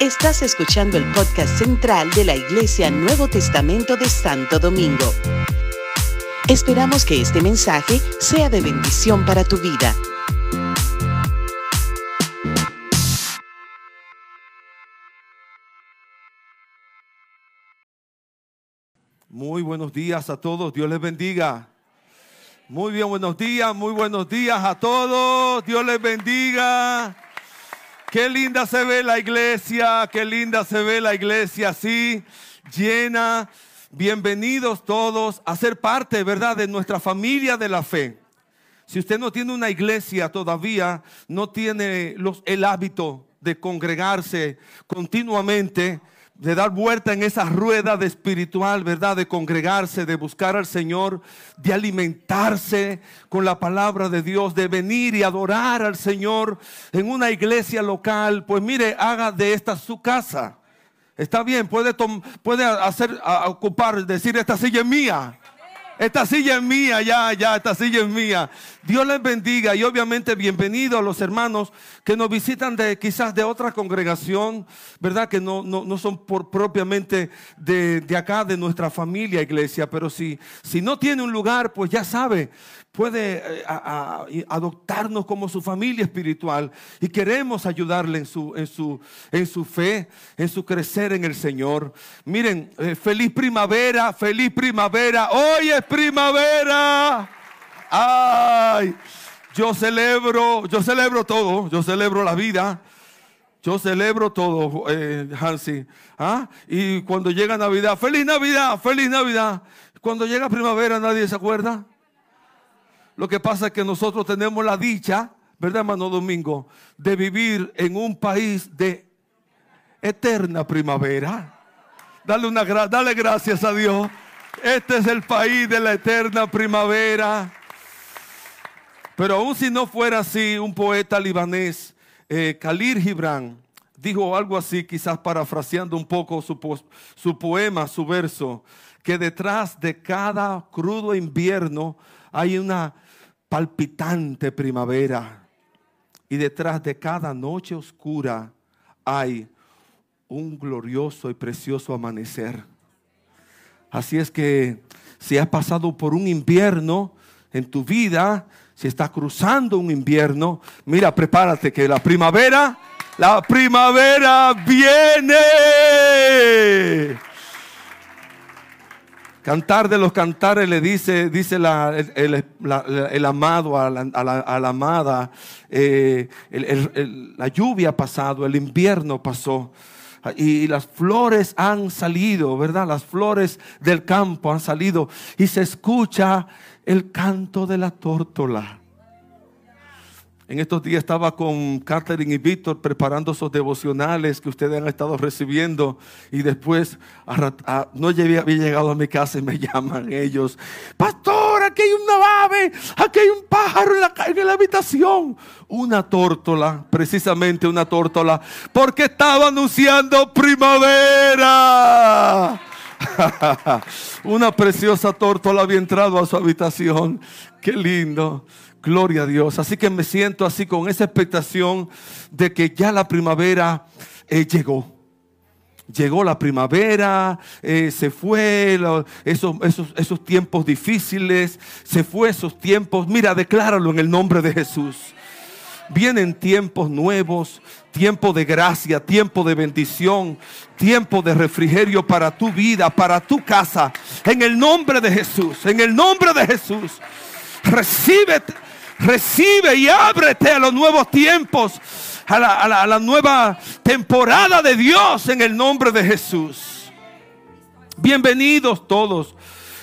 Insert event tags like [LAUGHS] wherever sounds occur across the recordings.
Estás escuchando el podcast central de la Iglesia Nuevo Testamento de Santo Domingo. Esperamos que este mensaje sea de bendición para tu vida. Muy buenos días a todos, Dios les bendiga. Muy bien, buenos días, muy buenos días a todos, Dios les bendiga. Qué linda se ve la iglesia, qué linda se ve la iglesia así, llena. Bienvenidos todos a ser parte, ¿verdad?, de nuestra familia de la fe. Si usted no tiene una iglesia todavía, no tiene los, el hábito de congregarse continuamente, de dar vuelta en esa rueda de espiritual, ¿verdad? De congregarse, de buscar al Señor, de alimentarse con la palabra de Dios, de venir y adorar al Señor en una iglesia local. Pues mire, haga de esta su casa. Está bien, puede, puede hacer, ocupar, decir, esta silla es mía. Esta silla es mía, ya, ya, esta silla es mía. Dios les bendiga y obviamente bienvenido a los hermanos que nos visitan de quizás de otra congregación, ¿verdad? Que no, no, son por, propiamente de, de, acá, de nuestra familia iglesia, pero si, si no tiene un lugar, pues ya sabe, puede eh, adoptarnos como su familia espiritual y queremos ayudarle en su, en su, en su fe, en su crecer en el Señor. Miren, eh, feliz primavera, feliz primavera, hoy es primavera. Ay, yo celebro, yo celebro todo, yo celebro la vida. Yo celebro todo, eh, Hansi. ¿Ah? Y cuando llega Navidad, feliz Navidad, feliz Navidad. Cuando llega primavera, nadie se acuerda. Lo que pasa es que nosotros tenemos la dicha, ¿verdad, hermano Domingo? De vivir en un país de eterna primavera. Dale, una, dale gracias a Dios. Este es el país de la eterna primavera. Pero aún si no fuera así, un poeta libanés, eh, Khalil Gibran, dijo algo así, quizás parafraseando un poco su, su poema, su verso, que detrás de cada crudo invierno hay una palpitante primavera y detrás de cada noche oscura hay un glorioso y precioso amanecer. Así es que si has pasado por un invierno en tu vida, si estás cruzando un invierno, mira, prepárate que la primavera, la primavera viene. Cantar de los cantares le dice, dice el, amado a la, amada, eh, la lluvia ha pasado, el invierno pasó y las flores han salido, ¿verdad? Las flores del campo han salido y se escucha el canto de la tórtola. En estos días estaba con Catherine y Víctor preparando esos devocionales que ustedes han estado recibiendo y después no había llegado a mi casa y me [LAUGHS] llaman ellos, pastor, aquí hay una ave, aquí hay un pájaro en la, en la habitación, una tórtola, precisamente una tórtola, porque estaba anunciando primavera. [LAUGHS] una preciosa tórtola había entrado a su habitación, qué lindo. Gloria a Dios. Así que me siento así con esa expectación de que ya la primavera eh, llegó. Llegó la primavera, eh, se fue esos, esos, esos tiempos difíciles, se fue esos tiempos. Mira, decláralo en el nombre de Jesús. Vienen tiempos nuevos, tiempo de gracia, tiempo de bendición, tiempo de refrigerio para tu vida, para tu casa. En el nombre de Jesús, en el nombre de Jesús. Recibe Recibe y ábrete a los nuevos tiempos, a la, nueva temporada de Dios en el nombre de Jesús. Bienvenidos todos,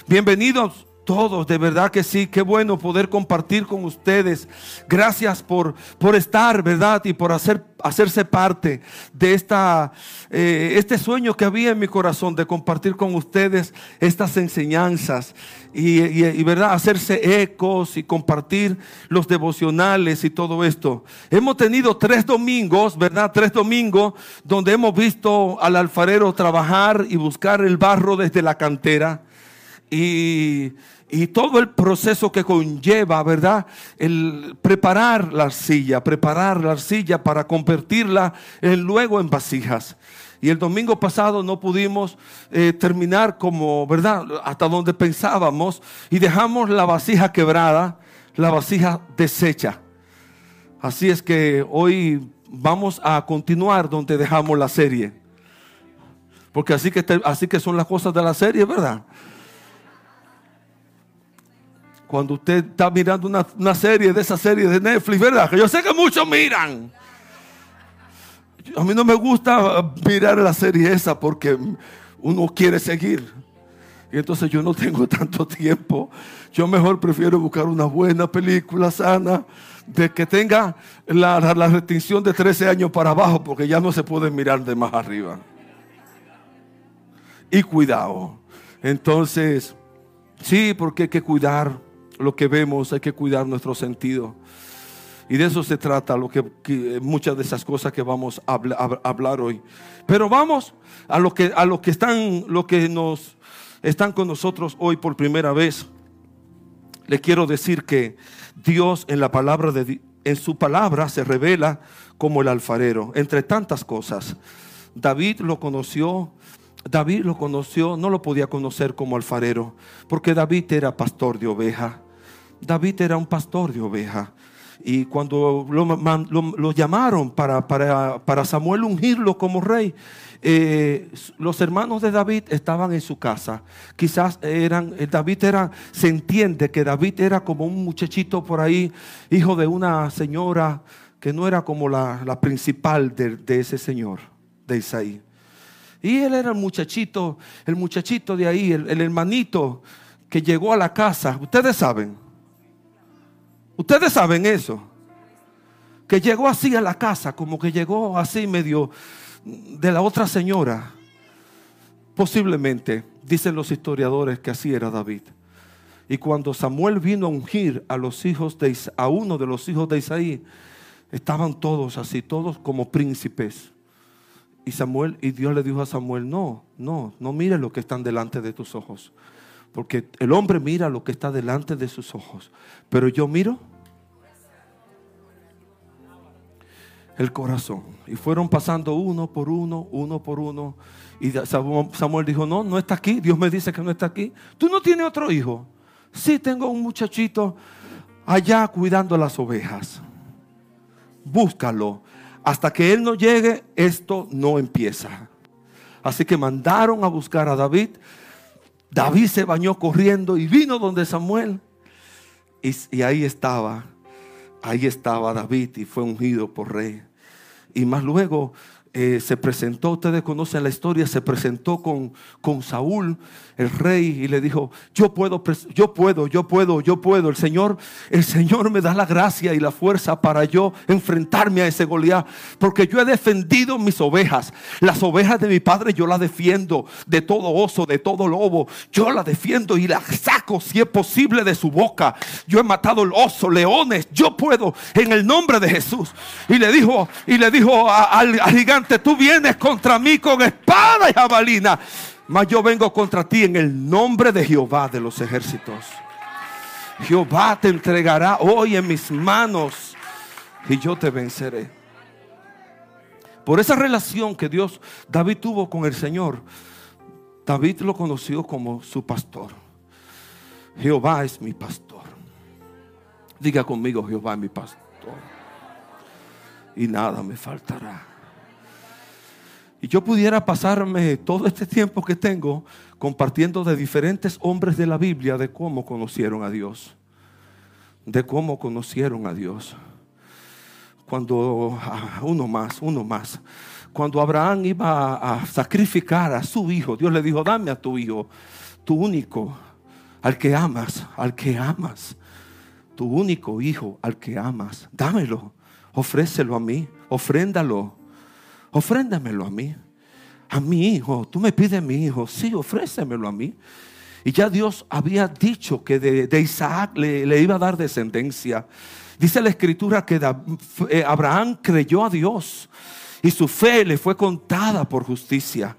bienvenidos todos, de verdad que sí, qué bueno poder compartir con ustedes. Gracias por, por estar, ¿verdad? Y por hacer, hacerse parte de esta, eh, este sueño que había en mi corazón de compartir con ustedes estas enseñanzas y, y, ¿verdad? Hacerse ecos y compartir los devocionales y todo esto. Hemos tenido tres domingos, ¿verdad? Tres domingos donde hemos visto al alfarero trabajar y buscar el barro desde la cantera. Y, y todo el proceso que conlleva, ¿verdad? El preparar la arcilla, preparar la arcilla para convertirla luego en vasijas. Y el domingo pasado no pudimos eh, terminar como, ¿verdad? Hasta donde pensábamos y dejamos la vasija quebrada, la vasija deshecha. Así es que hoy vamos a continuar donde dejamos la serie. Porque así que, así que son las cosas de la serie, ¿verdad? Cuando usted está mirando una, serie de esa serie de Netflix, ¿verdad? Que yo sé que muchos miran. A mí no me gusta mirar la serie esa porque uno quiere seguir. Y entonces yo no tengo [LAUGHS] tanto tiempo. Yo mejor prefiero buscar una buena película sana, de que tenga la, la, restricción de 13 años para abajo, porque ya no se puede mirar de más arriba. Y cuidado. Entonces, sí, porque hay que cuidar lo que vemos, hay que cuidar nuestro sentido. Y de eso se trata lo que, muchas de esas cosas que vamos a, hablar hoy. Pero vamos a lo que a los que están lo que nos están con nosotros hoy por primera vez. Le quiero decir que Dios en la palabra de en su palabra se revela como el alfarero, entre tantas cosas. David lo conoció David lo conoció, no lo podía conocer como alfarero, porque David era pastor de oveja. David era un pastor de oveja. Y cuando lo, llamaron para, para, Samuel ungirlo como rey, eh, los hermanos de David estaban en su casa. Quizás eran, eh, David era, se entiende que David era como un muchachito por ahí, hijo de una señora que no era como la, principal de, de ese señor, de Isaí. Y él era el muchachito, el muchachito de ahí, el, hermanito que llegó a la casa. Ustedes saben. Ustedes saben eso. Que llegó así a la casa, como que llegó así medio de la otra señora. Posiblemente, dicen los historiadores, que así era David. Y cuando Samuel vino a ungir a los hijos de a uno de los hijos de Isaí, estaban todos así, todos como príncipes. Y Samuel, y Dios le dijo a Samuel, no, no, no mires lo que están delante de tus ojos. Porque el hombre mira lo que está delante de sus ojos. Pero yo miro el corazón. Y fueron pasando uno por uno, uno por uno. Y Samuel dijo, no, no está aquí. Dios me dice que no está aquí. ¿Tú no tienes otro hijo? Sí, tengo un muchachito allá cuidando las ovejas. Búscalo hasta que él no llegue, esto no empieza. Así que mandaron a buscar a David. David se bañó corriendo y vino donde Samuel. Y, ahí estaba, ahí estaba David y fue ungido por rey. Y más luego eh, se presentó, ustedes conocen la historia, se presentó con, con Saúl el rey y le dijo, yo puedo, yo puedo, yo puedo, yo puedo. El Señor, el Señor me da la gracia y la fuerza para yo enfrentarme a ese Goliat, porque yo he defendido mis ovejas. Las ovejas de mi padre yo las defiendo de todo oso, de todo lobo. Yo las defiendo y las saco si es posible de su boca. Yo he matado el oso, leones, yo puedo en el nombre de Jesús. Y le dijo, y le dijo al, al gigante, tú vienes contra mí con espada y jabalina mas yo vengo contra ti en el nombre de Jehová de los ejércitos. Jehová te entregará hoy en mis manos y yo te venceré. Por esa relación que Dios, David tuvo con el Señor, David lo conoció como su pastor. Jehová es mi pastor. Diga conmigo, Jehová es mi pastor. Y nada me faltará. Y yo pudiera pasarme todo este tiempo que tengo compartiendo de diferentes hombres de la Biblia de cómo conocieron a Dios. De cómo conocieron a Dios. Cuando ah, uno más, uno más. Cuando Abraham iba a sacrificar a su hijo, Dios le dijo, dame a tu hijo, tu único, al que amas, al que amas. Tu único hijo, al que amas. Dámelo, ofrécelo a mí, ofréndalo ofréndamelo a mí. A mi hijo, tú me pides mi hijo, sí, ofrécemelo a mí. Y ya Dios había dicho que de, Isaac le, iba a dar descendencia. Dice la escritura que eh, Abraham creyó a Dios y su fe le fue contada por justicia.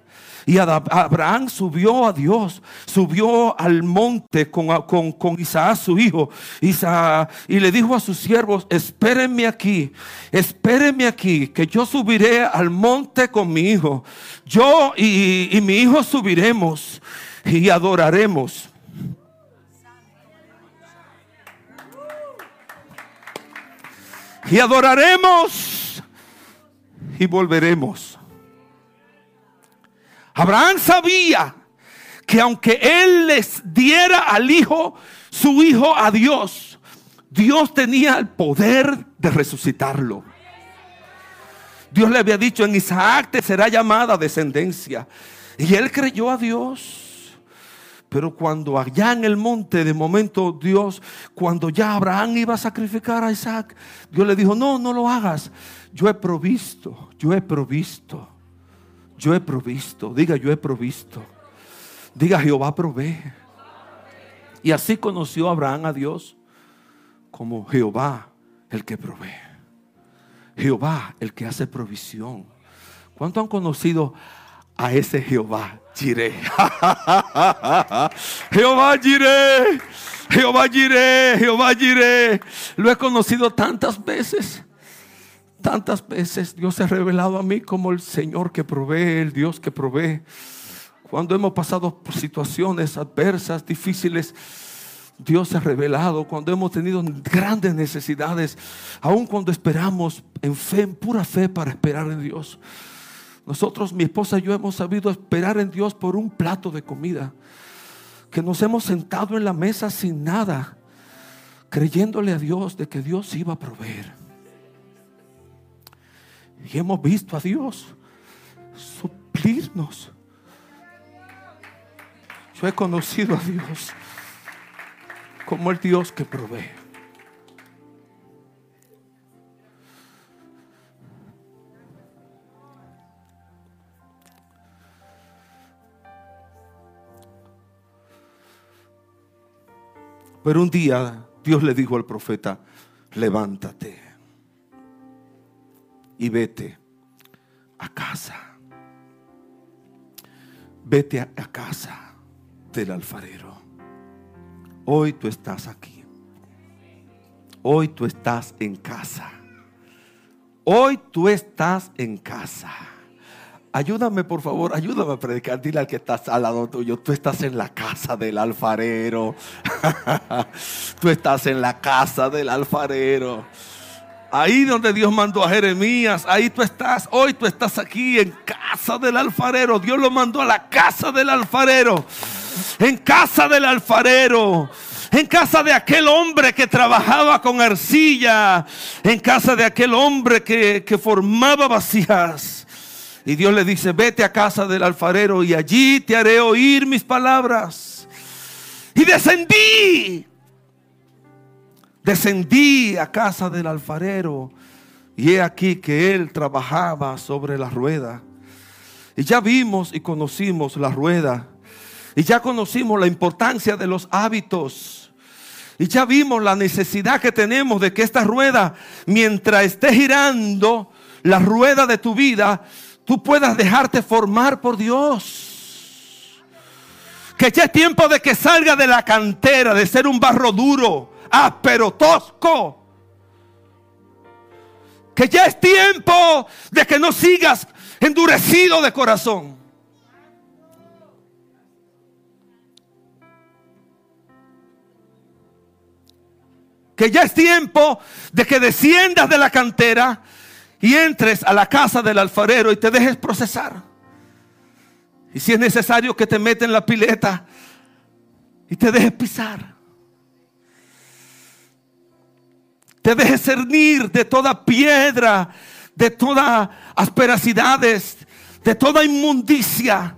Y Abraham subió a Dios, subió al monte con, con, Isaac su hijo. y le dijo a sus siervos, espérenme aquí, espérenme aquí, que yo subiré al monte con mi hijo. Yo y, y mi hijo subiremos y adoraremos. Y adoraremos y volveremos. Abraham sabía que aunque él les diera al hijo, su hijo a Dios, Dios tenía el poder de resucitarlo. Dios le había dicho en Isaac te será llamada descendencia. Y él creyó a Dios. Pero cuando allá en el monte, de momento Dios, cuando ya Abraham iba a sacrificar a Isaac, Dios le dijo, no, no lo hagas. Yo he provisto, yo he provisto. Yo he provisto. Diga, yo he provisto. Diga, Jehová provee. Y así conoció Abraham a Dios como Jehová el que provee. Jehová el que hace provisión. ¿Cuánto han conocido a ese Jehová Jireh? [LAUGHS] Jehová Jireh. Jehová Jireh. Jehová Jireh. Lo he conocido tantas veces. Tantas veces Dios se ha revelado a mí como el Señor que provee, el Dios que provee. Cuando hemos pasado por situaciones adversas, difíciles, Dios se ha revelado. Cuando hemos tenido grandes necesidades, aun cuando esperamos en fe, en pura fe para esperar en Dios. Nosotros, mi esposa y yo, hemos sabido esperar en Dios por un plato de comida. Que nos hemos sentado en la mesa sin nada, creyéndole a Dios de que Dios iba a proveer. Y hemos visto a Dios suplirnos. Yo he conocido a Dios como el Dios que provee. Pero un día Dios le dijo al profeta, levántate y vete a casa. Vete a, casa del alfarero. Hoy tú estás aquí. Hoy tú estás en casa. Hoy tú estás en casa. Ayúdame, por favor, ayúdame a predicar. Dile al que estás al lado tuyo, tú estás en la casa del alfarero. [LAUGHS] tú estás en la casa del alfarero. Ahí donde Dios mandó a Jeremías, ahí tú estás. Hoy tú estás aquí en casa del alfarero. Dios lo mandó a la casa del alfarero. En casa del alfarero. En casa de aquel hombre que trabajaba con arcilla. En casa de aquel hombre que, que formaba vacías. Y Dios le dice, vete a casa del alfarero y allí te haré oír mis palabras. Y descendí descendí a casa del alfarero y he aquí que él trabajaba sobre la rueda. Y ya vimos y conocimos la rueda. Y ya conocimos la importancia de los hábitos. Y ya vimos la necesidad que tenemos de que esta rueda, mientras esté girando la rueda de tu vida, tú puedas dejarte formar por Dios. Que ya es tiempo de que salga de la cantera, de ser un barro duro áspero, tosco. Que ya es tiempo de que no sigas endurecido de corazón. Que ya es tiempo de que desciendas de la cantera y entres a la casa del alfarero y te dejes procesar. Y si es necesario que te meten en la pileta y te dejes pisar. Te dejes cernir de toda piedra, de todas asperacidades, de toda inmundicia,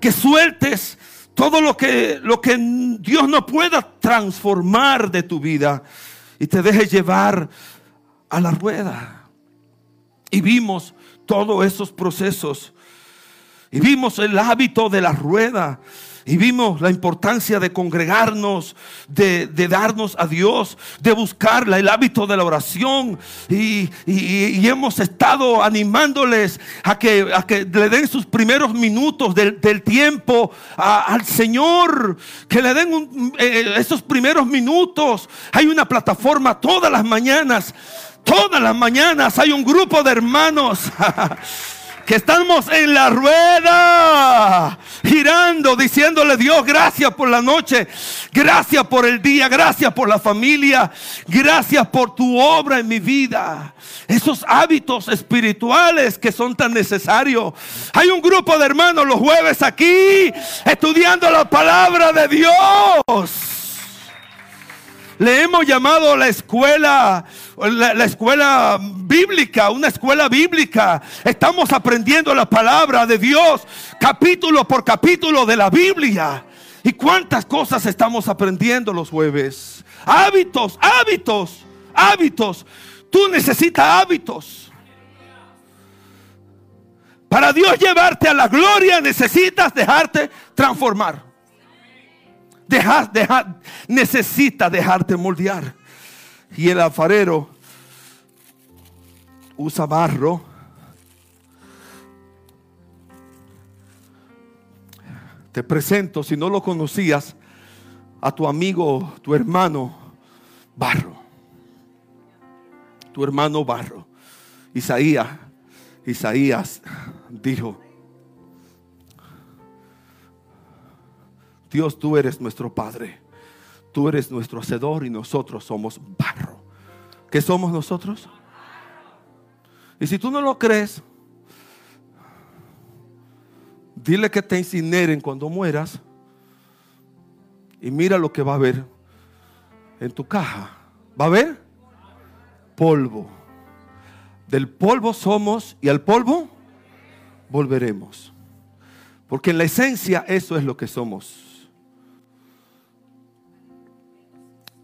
que sueltes todo lo que, lo que Dios no pueda transformar de tu vida y te dejes llevar a la rueda. Y vimos todos esos procesos. Y vimos el hábito de la rueda. Y vimos la importancia de congregarnos, de, darnos a Dios, de buscarla, el hábito de la oración. Y, hemos estado animándoles a que, a que le den sus primeros minutos del, tiempo al Señor. Que le den eh, esos primeros minutos. Hay una plataforma todas las mañanas. Todas las mañanas hay un grupo de hermanos [LAUGHS] que estamos en la rueda, girando, diciéndole Dios, gracias por la noche, gracias por el día, gracias por la familia, gracias por tu obra en mi vida. Esos hábitos espirituales que son tan necesarios. Hay un grupo de hermanos los jueves aquí estudiando la palabra de Dios. Le hemos llamado la escuela, la, escuela bíblica, una escuela bíblica. Estamos aprendiendo la palabra de Dios, capítulo por capítulo de la Biblia. ¿Y cuántas cosas estamos aprendiendo los jueves? Hábitos, hábitos, hábitos. Tú necesitas hábitos. Para Dios llevarte a la gloria necesitas dejarte transformar. Deja, deja, necesita dejarte moldear. Y el alfarero usa barro. Te presento, si no lo conocías, a tu amigo, tu hermano, barro. Tu hermano barro. Isaías, Isaías dijo, Dios, tú eres nuestro Padre. Tú eres nuestro Hacedor y nosotros somos barro. ¿Qué somos nosotros? Y si tú no lo crees, dile que te incineren cuando mueras y mira lo que va a haber en tu caja. ¿Va a haber? Polvo. Del polvo somos y al polvo volveremos. Porque en la esencia eso es lo que somos.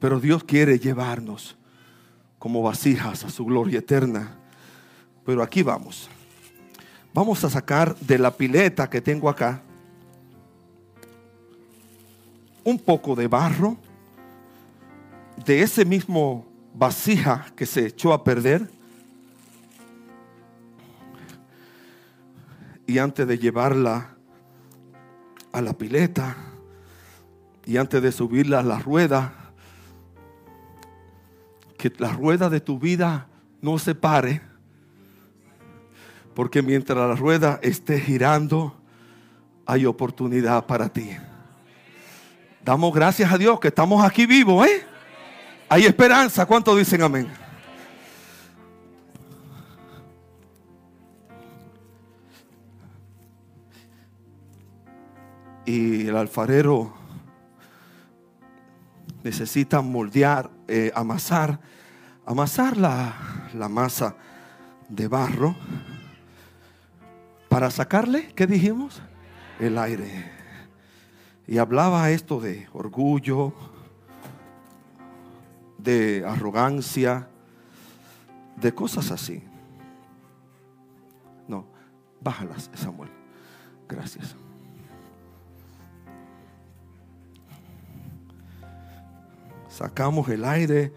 Pero Dios quiere llevarnos como vasijas a su gloria eterna. Pero aquí vamos. Vamos a sacar de la pileta que tengo acá un poco de barro de ese mismo vasija que se echó a perder. Y antes de llevarla a la pileta y antes de subirla a la rueda, que la rueda de tu vida no se pare. Porque mientras la rueda esté girando, hay oportunidad para ti. Damos gracias a Dios que estamos aquí vivos, ¿eh? Hay esperanza. ¿Cuántos dicen amén? Y el alfarero necesita moldear, eh, amasar amasar la, la masa de barro para sacarle, ¿qué dijimos? El aire. Y hablaba esto de orgullo, de arrogancia, de cosas así. No, bájalas, Samuel. Gracias. Sacamos el aire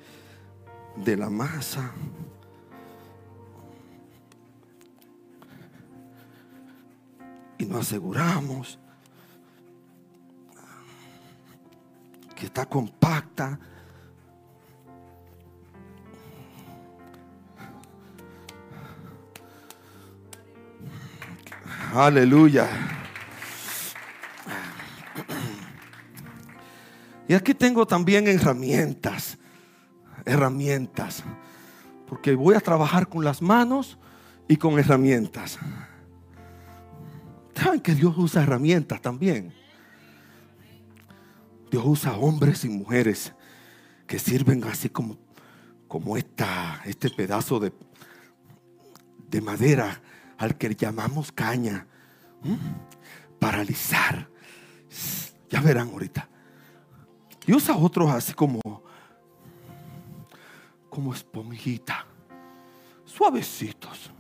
de la masa. Y nos aseguramos que está compacta. Aleluya. Y aquí tengo también herramientas herramientas. Porque voy a trabajar con las manos y con herramientas. ¿Saben que Dios usa herramientas también? Dios usa hombres y mujeres que sirven así como, como esta, este pedazo de, de madera al que llamamos caña. Paralizar. Ya verán ahorita. Y usa otros así como como esponjita, suavecitos.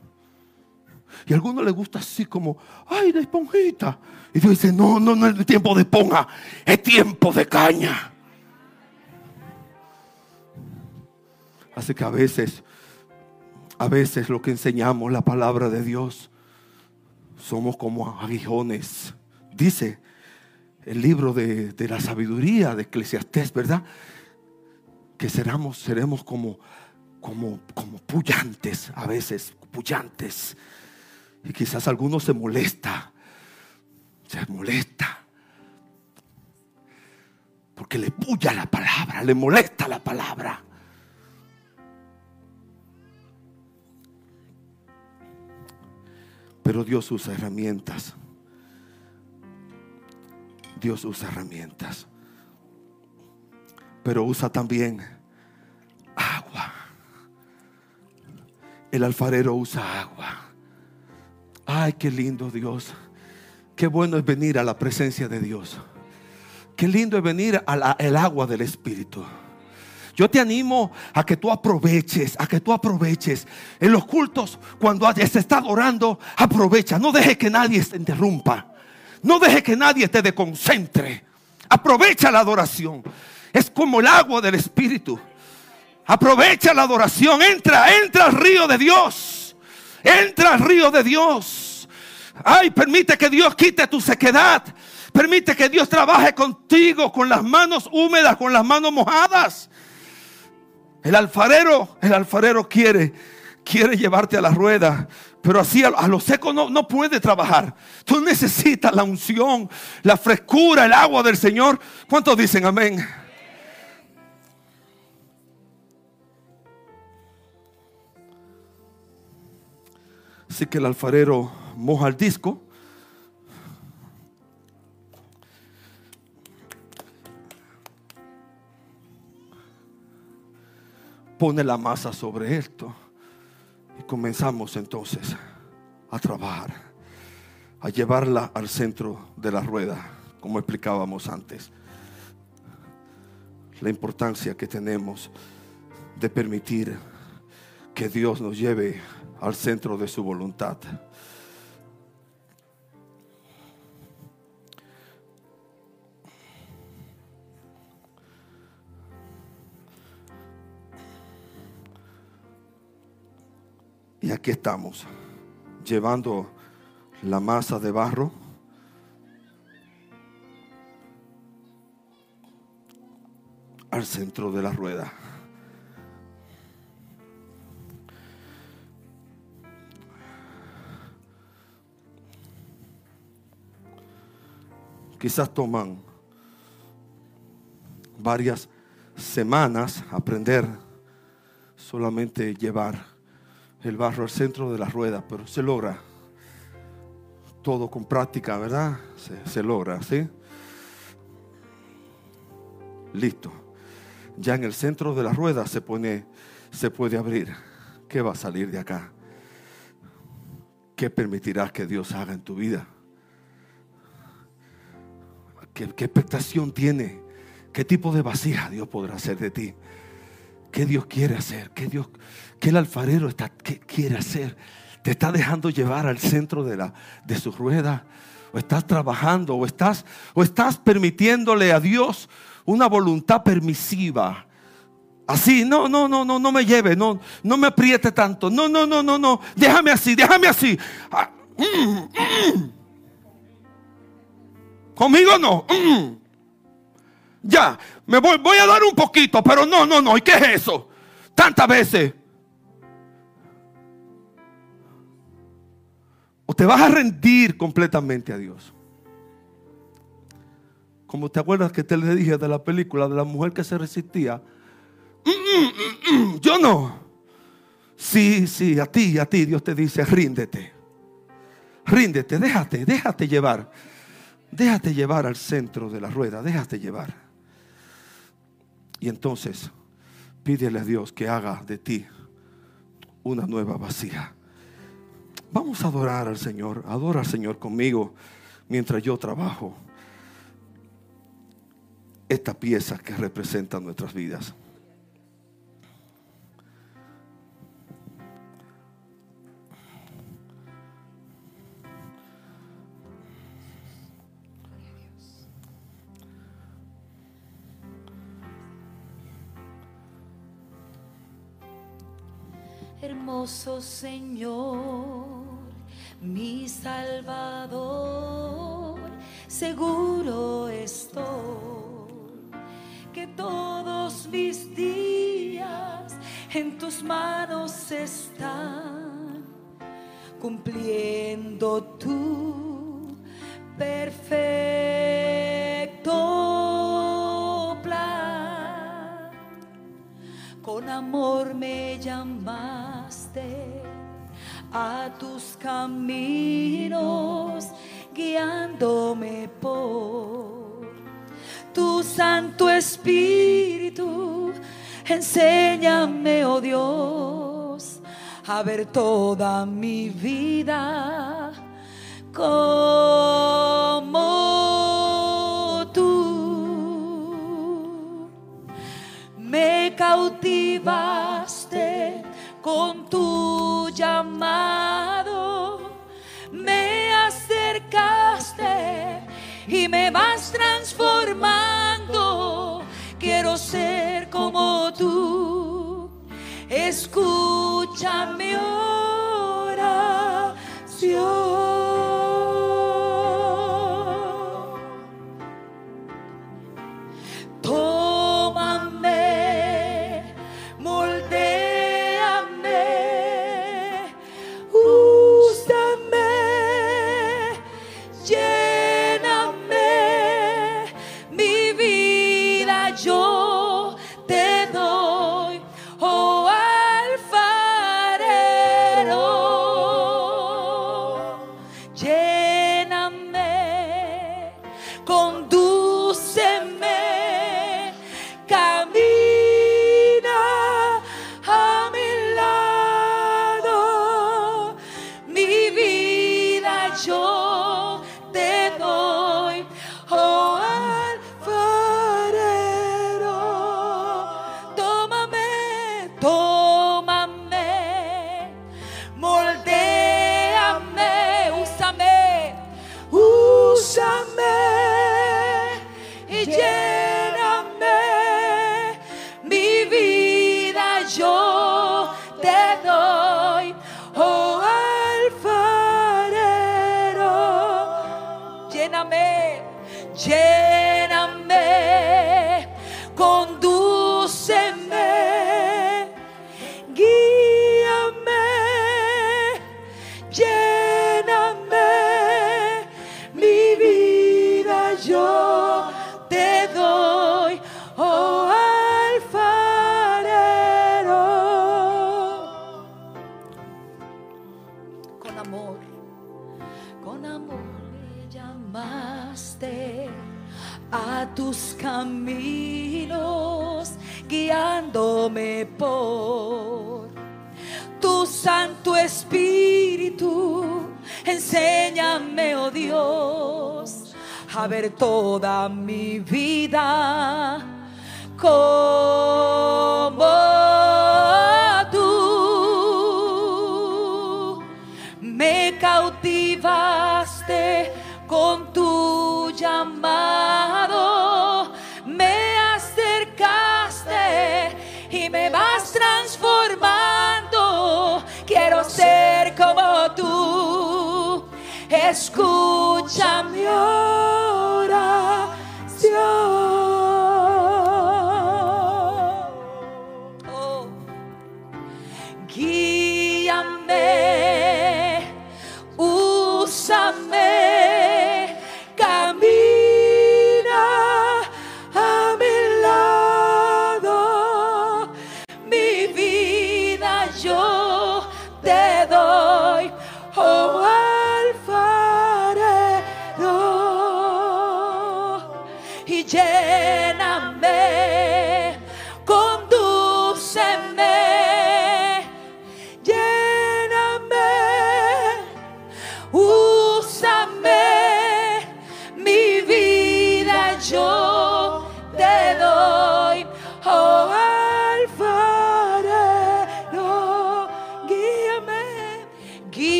Y a algunos les gusta así como, ay, la esponjita. Y Dios dice, no, no, no es tiempo de esponja, es tiempo de caña. Así que a veces, a veces lo que enseñamos, la palabra de Dios, somos como aguijones. Dice el libro de, la sabiduría de Eclesiastés, ¿verdad? Que seremos, seremos como, como, como pullantes a veces, pullantes. Y quizás alguno se molesta, se molesta. Porque le puya la palabra, le molesta la palabra. Pero Dios usa herramientas. Dios usa herramientas. Pero usa también agua. El alfarero usa agua. Ay, qué lindo Dios. Qué bueno es venir a la presencia de Dios. Qué lindo es venir al agua del Espíritu. Yo te animo a que tú aproveches, a que tú aproveches. En los cultos, cuando se está adorando, aprovecha. No deje que nadie se interrumpa. No deje que nadie te deconcentre. Aprovecha la adoración. Es como el agua del Espíritu. Aprovecha la adoración. Entra, entra al río de Dios. Entra al río de Dios. Ay, permite que Dios quite tu sequedad. Permite que Dios trabaje contigo con las manos húmedas, con las manos mojadas. El alfarero, el alfarero quiere, quiere llevarte a la rueda, pero así a, lo seco no, no puede trabajar. Tú necesitas la unción, la frescura, el agua del Señor. ¿Cuántos dicen amén? Así que el alfarero moja el disco pone la masa sobre esto. Comenzamos entonces a trabajar, a llevarla al centro de la rueda, como explicábamos antes. La importancia que tenemos de permitir que Dios nos lleve al centro de su voluntad. Aquí estamos, llevando la masa de barro al centro de la rueda. Quizás toman varias semanas aprender solamente llevar el barro al centro de la rueda, pero se logra. Todo con práctica, ¿verdad? Se, logra, ¿sí? Listo. Ya en el centro de la rueda se pone, se puede abrir. ¿Qué va a salir de acá? ¿Qué permitirás que Dios haga en tu vida? ¿Qué, expectación tiene? ¿Qué tipo de vasija Dios podrá hacer de ti? ¿Qué Dios quiere hacer? ¿Qué, Dios, qué el alfarero está, qué quiere hacer? ¿Te está dejando llevar al centro de, la, de su rueda? ¿O estás trabajando? ¿O estás, ¿O estás permitiéndole a Dios una voluntad permisiva? Así, no, no, no, no, no me lleve, no, no me apriete tanto. No, no, no, no, no. Déjame así, déjame así. Ah, mm, mm. Conmigo no. Mm. Ya, me voy, a dar un poquito, pero no, no, no. ¿Y qué es eso? Tantas veces. O te vas a rendir completamente a Dios. Como te acuerdas que te le dije de la película de la mujer que se resistía. Mm, mm, mm, yo no. Sí, sí, a ti, a ti Dios te dice, ríndete. Ríndete, déjate, déjate llevar. Déjate llevar al centro de la rueda, déjate llevar. Y entonces pídele a Dios que haga de ti una nueva vacía. Vamos a adorar al Señor. Adora al Señor conmigo mientras yo trabajo esta pieza que representa nuestras vidas. Señor, mi Salvador, seguro estoy que todos mis días en tus manos están, cumpliendo tu perfecto. con amor me llamaste a tus caminos, guiándome por tu Santo Espíritu. Enséñame, oh Dios, a ver toda mi vida como me cautivaste con tu llamado, me acercaste y me vas transformando. Quiero ser como tú. Escúchame oración.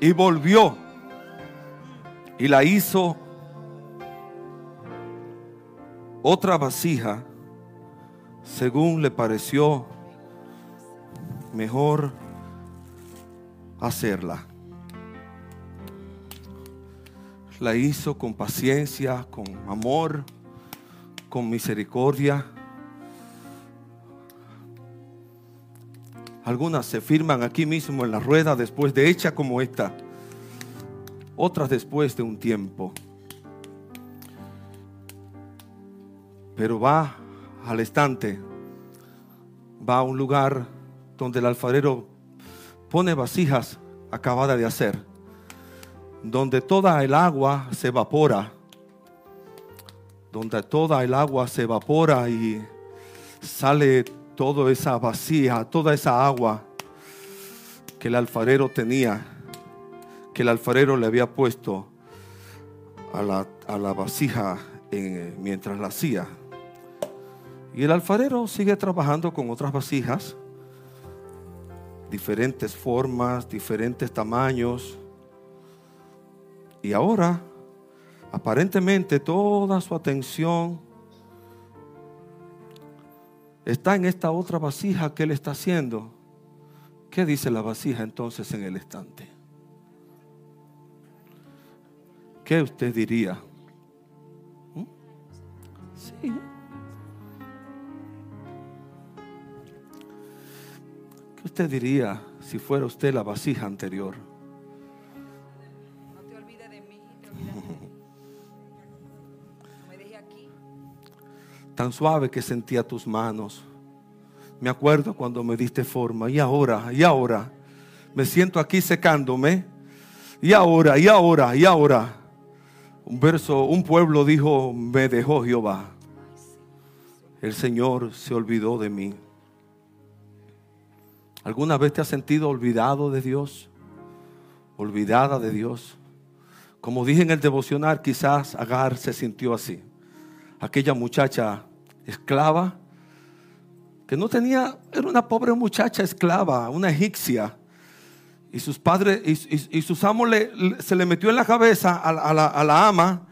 Y volvió y la hizo otra vasija según le pareció mejor hacerla. La hizo con paciencia, con amor, con misericordia. Algunas se firman aquí mismo en la rueda después de hecha como esta. Otras después de un tiempo. Pero va al estante. Va a un lugar donde el alfarero pone vasijas acabadas de hacer. Donde toda el agua se evapora. Donde toda el agua se evapora y sale toda esa vacía, toda esa agua que el alfarero tenía, que el alfarero le había puesto a la, a la vasija en- mientras la hacía. Y el alfarero sigue trabajando con otras vasijas, diferentes formas, diferentes tamaños. Y ahora, aparentemente, toda su atención está en esta otra vasija que él está haciendo. ¿Qué dice la vasija entonces en el estante? ¿Qué usted diría? ¿Mm? Sí. ¿Qué usted diría si fuera usted la vasija anterior? Tan suave que sentía tus manos. Me acuerdo cuando me diste forma. Y ahora, y ahora. Me siento aquí secándome. Y ahora, y ahora, y ahora. Un verso, un pueblo dijo, me dejó Jehová. El Señor se olvidó de mí. ¿Alguna vez te has sentido olvidado de Dios? Olvidada de Dios. Como dije en el devocional, quizás Agar se sintió así. Aquella muchacha esclava que no tenía, era una pobre muchacha esclava, una egipcia. Y sus padres y, sus amos le- se le metió en la cabeza a la, a la ama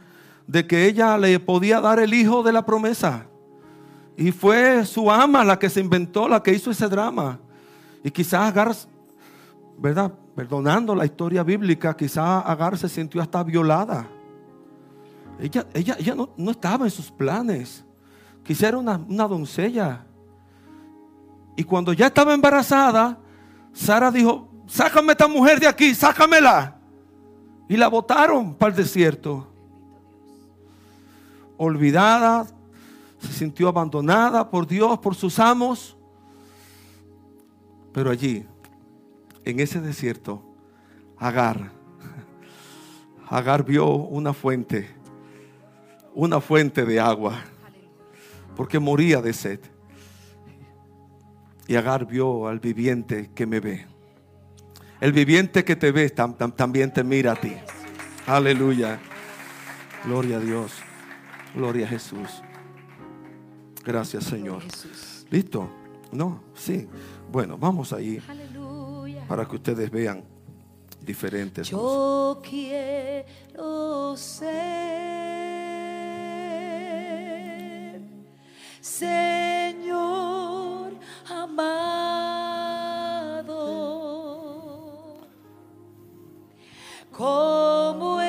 de que ella le podía dar el hijo de la promesa. Y fue su ama la que se inventó, la que hizo ese drama. Y quizás Agar, ¿verdad? Perdonando la historia bíblica, quizás Agar se sintió hasta violada. Ella, ella, ella no, no estaba en sus planes. Quizá era una, una doncella. Y cuando ya estaba embarazada, Sara dijo, sácame esta mujer de aquí, sácamela. Y la botaron para el desierto. Olvidada, se sintió abandonada por Dios, por sus amos. Pero allí, en ese desierto, Agar, Agar vio una fuente, una fuente de agua, porque moría de sed. Y Agar vio al viviente que me ve. El viviente que te ve tam- tam- también te mira a ti. Aleluya. Gloria a Dios. Gloria a Jesús. Gracias, Señor. ¿Listo? No, sí. Bueno, vamos ahí para que ustedes vean diferentes. cosas. Yo quiero ser, Señor amado, como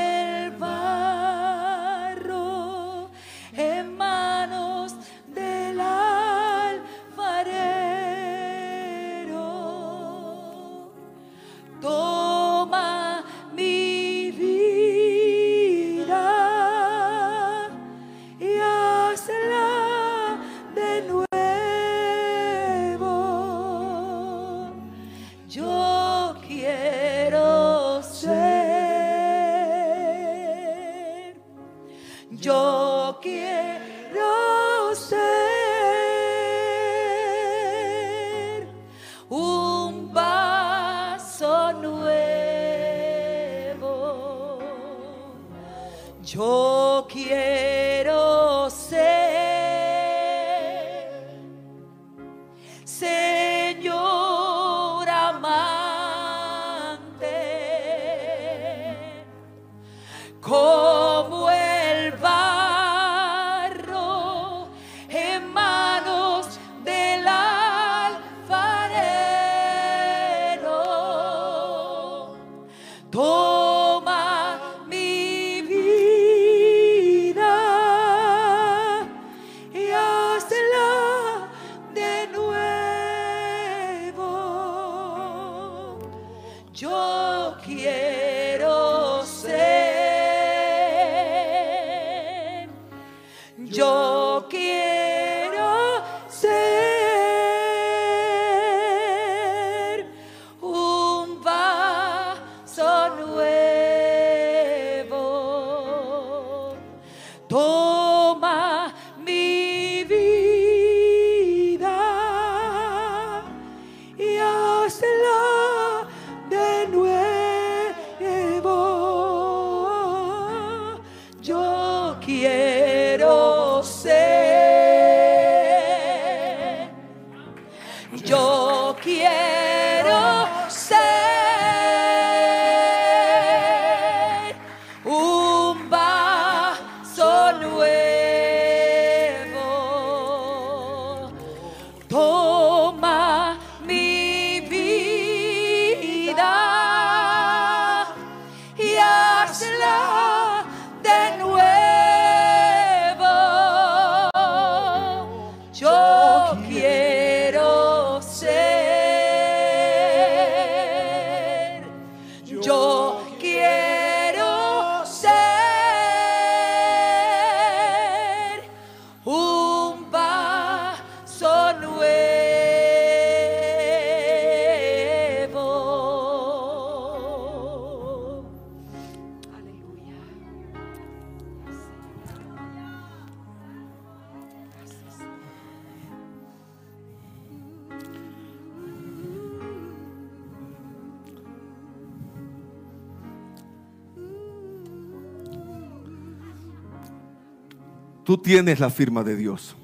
tienes la firma de Dios.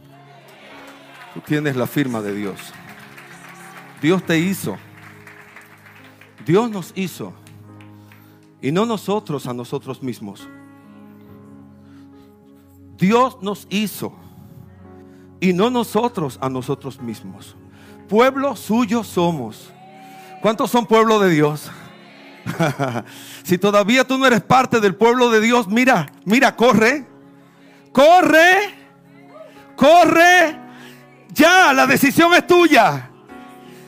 Tú tienes la firma de Dios. Dios te hizo. Dios nos hizo. Y no nosotros a nosotros mismos. Dios nos hizo. Y no nosotros a nosotros mismos. Pueblo suyo somos. ¿Cuántos son pueblo de Dios? [LAUGHS] si todavía tú no eres parte del pueblo de Dios, mira, mira, corre. Corre. Corre. Ya, la decisión es tuya.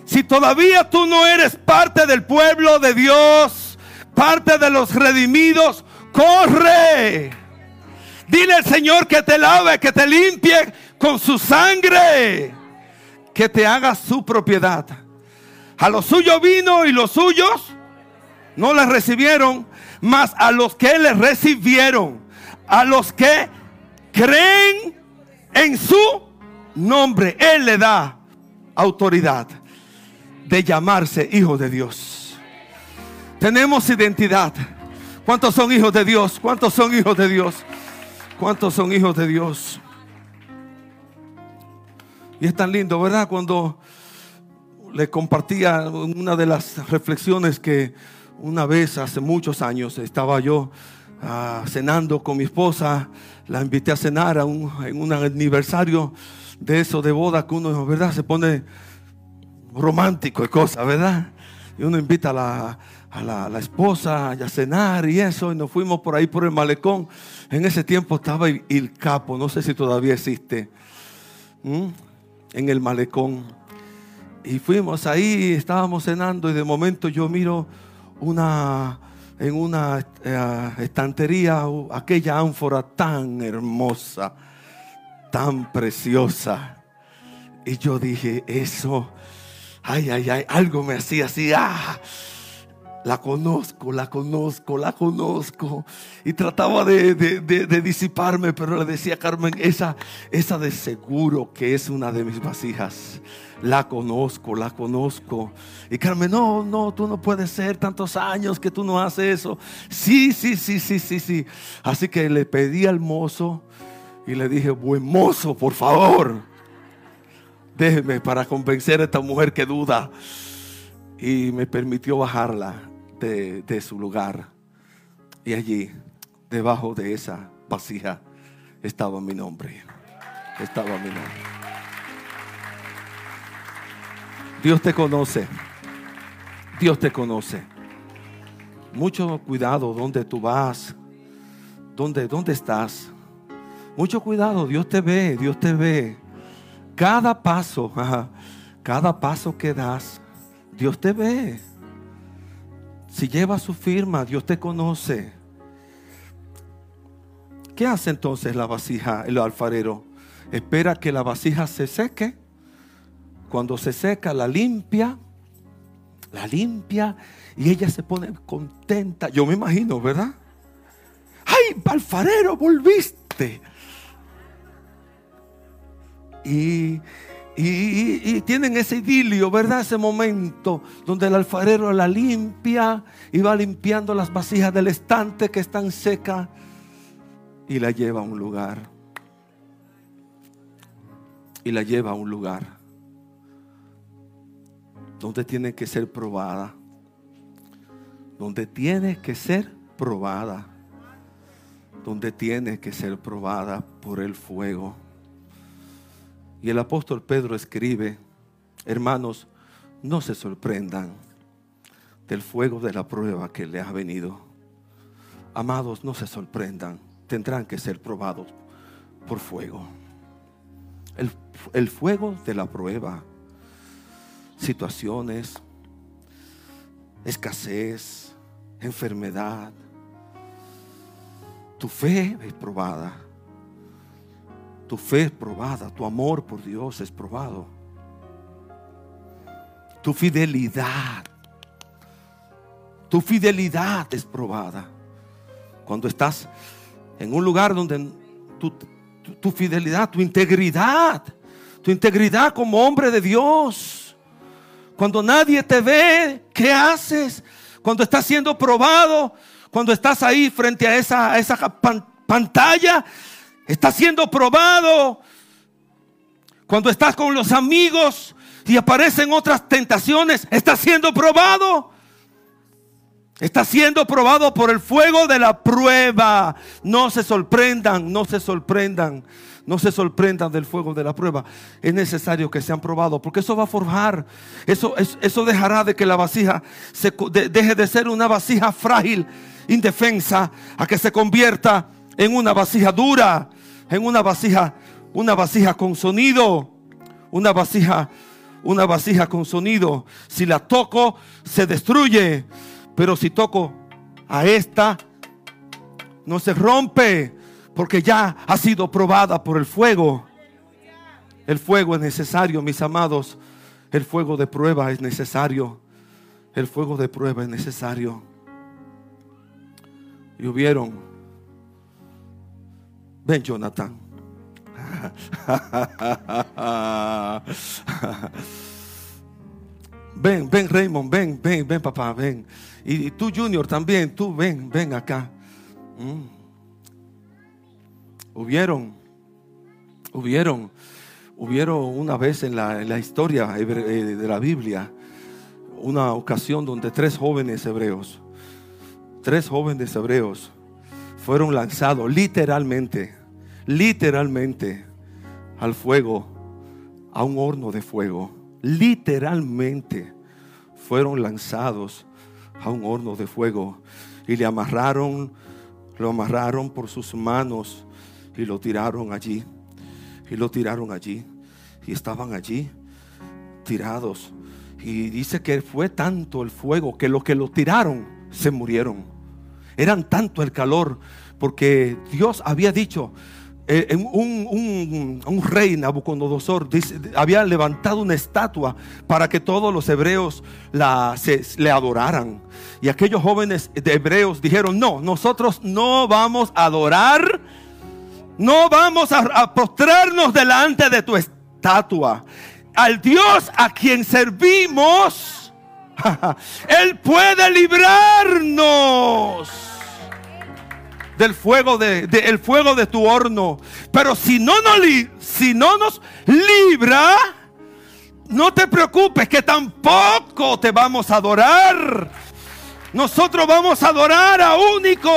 Si todavía tú no eres parte del pueblo de Dios, parte de los redimidos, corre. Dile al Señor que te lave, que te limpie con su sangre, que te haga su propiedad. A los suyos vino y los suyos no les recibieron, mas a los que les recibieron, a los que creen en su nombre, Él le da autoridad de llamarse hijos de Dios. Tenemos identidad. ¿Cuántos son hijos de Dios? ¿Cuántos son hijos de Dios? ¿Cuántos son hijos de Dios? Y es tan lindo, ¿verdad? Cuando le compartía una de las reflexiones que una vez hace muchos años estaba yo ah, cenando con mi esposa, la invité a cenar a un, en un aniversario de eso de boda que uno, ¿verdad? Se pone romántico y cosas, ¿verdad? Y uno invita a la, a la, esposa a cenar y eso, y nos fuimos por ahí por el malecón. En ese tiempo estaba el, capo, no sé si todavía existe, en el malecón. Y fuimos ahí, estábamos cenando y de momento yo miro una, en una eh, estantería aquella ánfora tan hermosa, tan preciosa. Y yo dije, eso, ay, ay, ay, algo me hacía así, ah, la conozco, la conozco, la conozco. Y trataba de, de- de- disiparme, pero le decía Carmen, esa, esa de seguro que es una de mis vasijas. La conozco, la conozco. Y Carmen, no, no, tú no puedes ser tantos años que tú no haces eso. Sí, sí, sí, sí, sí, sí. Así que le pedí al mozo y le dije, buen mozo, por favor, déjeme para convencer a esta mujer que duda y me permitió bajarla de, su lugar. Y allí, debajo de esa vasija, estaba mi nombre. Estaba mi nombre. Dios te conoce. Dios te conoce. Mucho cuidado donde tú vas. ¿Dónde, dónde estás? Mucho cuidado, Dios te ve, Dios te ve. Cada paso, [LAUGHS] cada paso que das, Dios te ve. Si lleva su firma, Dios te conoce. ¿Qué hace entonces la vasija, el alfarero? Espera que la vasija se seque. Cuando se seca, la limpia. La limpia y ella se pone contenta. Yo me imagino, ¿verdad? ¡Ay, alfarero, volviste! Y, y- tienen ese idilio, ¿verdad? Ese momento donde el alfarero la limpia y va limpiando las vasijas del estante que están secas y la lleva a un lugar. Y la lleva a un lugar donde tiene que ser probada. Donde tiene que ser probada. Donde tiene que ser probada por el fuego. Y el apóstol Pedro escribe, hermanos, no se sorprendan del fuego de la prueba que le ha venido. Amados, no se sorprendan, tendrán que ser probados por fuego. El, el fuego de la prueba, situaciones, escasez, enfermedad. Tu fe es probada. Tu fe es probada, tu amor por Dios es probado. Tu fidelidad, tu fidelidad es probada. Cuando estás en un lugar donde tu, fidelidad, tu integridad, tu integridad como hombre de Dios, cuando nadie te ve, ¿qué haces? Cuando estás siendo probado, cuando estás ahí frente a esa, a esa pan- pantalla, estás siendo probado. Cuando estás con los amigos y aparecen otras tentaciones, estás siendo probado. Está siendo probado por el fuego de la prueba. No se sorprendan, no se sorprendan, no se sorprendan del fuego de la prueba. Es necesario que sean probados porque eso va a forjar. Eso, es- eso dejará de que la vasija se deje de ser una vasija frágil, indefensa, a que se convierta en una vasija dura, en una vasija, una vasija con sonido, una vasija, una vasija con sonido. Si la toco, se destruye. Pero si toco a esta, no se rompe, porque ya ha sido probada por el fuego. El fuego es necesario, mis amados. El fuego de prueba es necesario. El fuego de prueba es necesario. Y hubieron, ven Jonathan, Ven, ven Raymond, ven, ven, ven papá, ven. Y, tú Junior también, tú ven, ven acá. Mm. Hubieron, hubieron, hubieron una vez en la, historia eh, de la Biblia, una ocasión donde tres jóvenes hebreos, tres jóvenes hebreos fueron lanzados literalmente, literalmente al fuego, a un horno de fuego. Literalmente fueron lanzados a un horno de fuego y le amarraron, lo amarraron por sus manos y lo tiraron allí. Y lo tiraron allí. Y estaban allí tirados. Y dice que fue tanto el fuego que los que lo tiraron se murieron. Eran tanto el calor porque Dios había dicho, eh, un, rey Nabucodonosor había levantado una estatua para que todos los hebreos la, le adoraran. Y aquellos jóvenes de hebreos dijeron, no, nosotros no vamos a adorar, no vamos a, a postrarnos delante de tu estatua. Al Dios a quien servimos, [LAUGHS] Él puede librarnos del fuego de, el fuego de tu horno. Pero si no nos si no nos libra, no te preocupes que tampoco te vamos a adorar. Nosotros vamos a adorar a único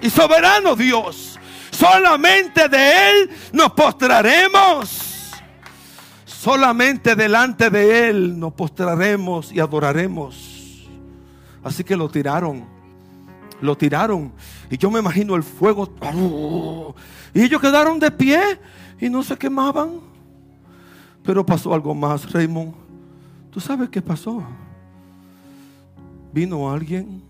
y soberano Dios. Solamente de Él nos postraremos. Solamente delante de Él nos postraremos y adoraremos. Así que lo tiraron. Lo tiraron. Y yo me imagino el fuego. Y ellos quedaron de pie y no se quemaban. Pero pasó algo más, Raymond. ¿Tú sabes qué pasó? Vino alguien.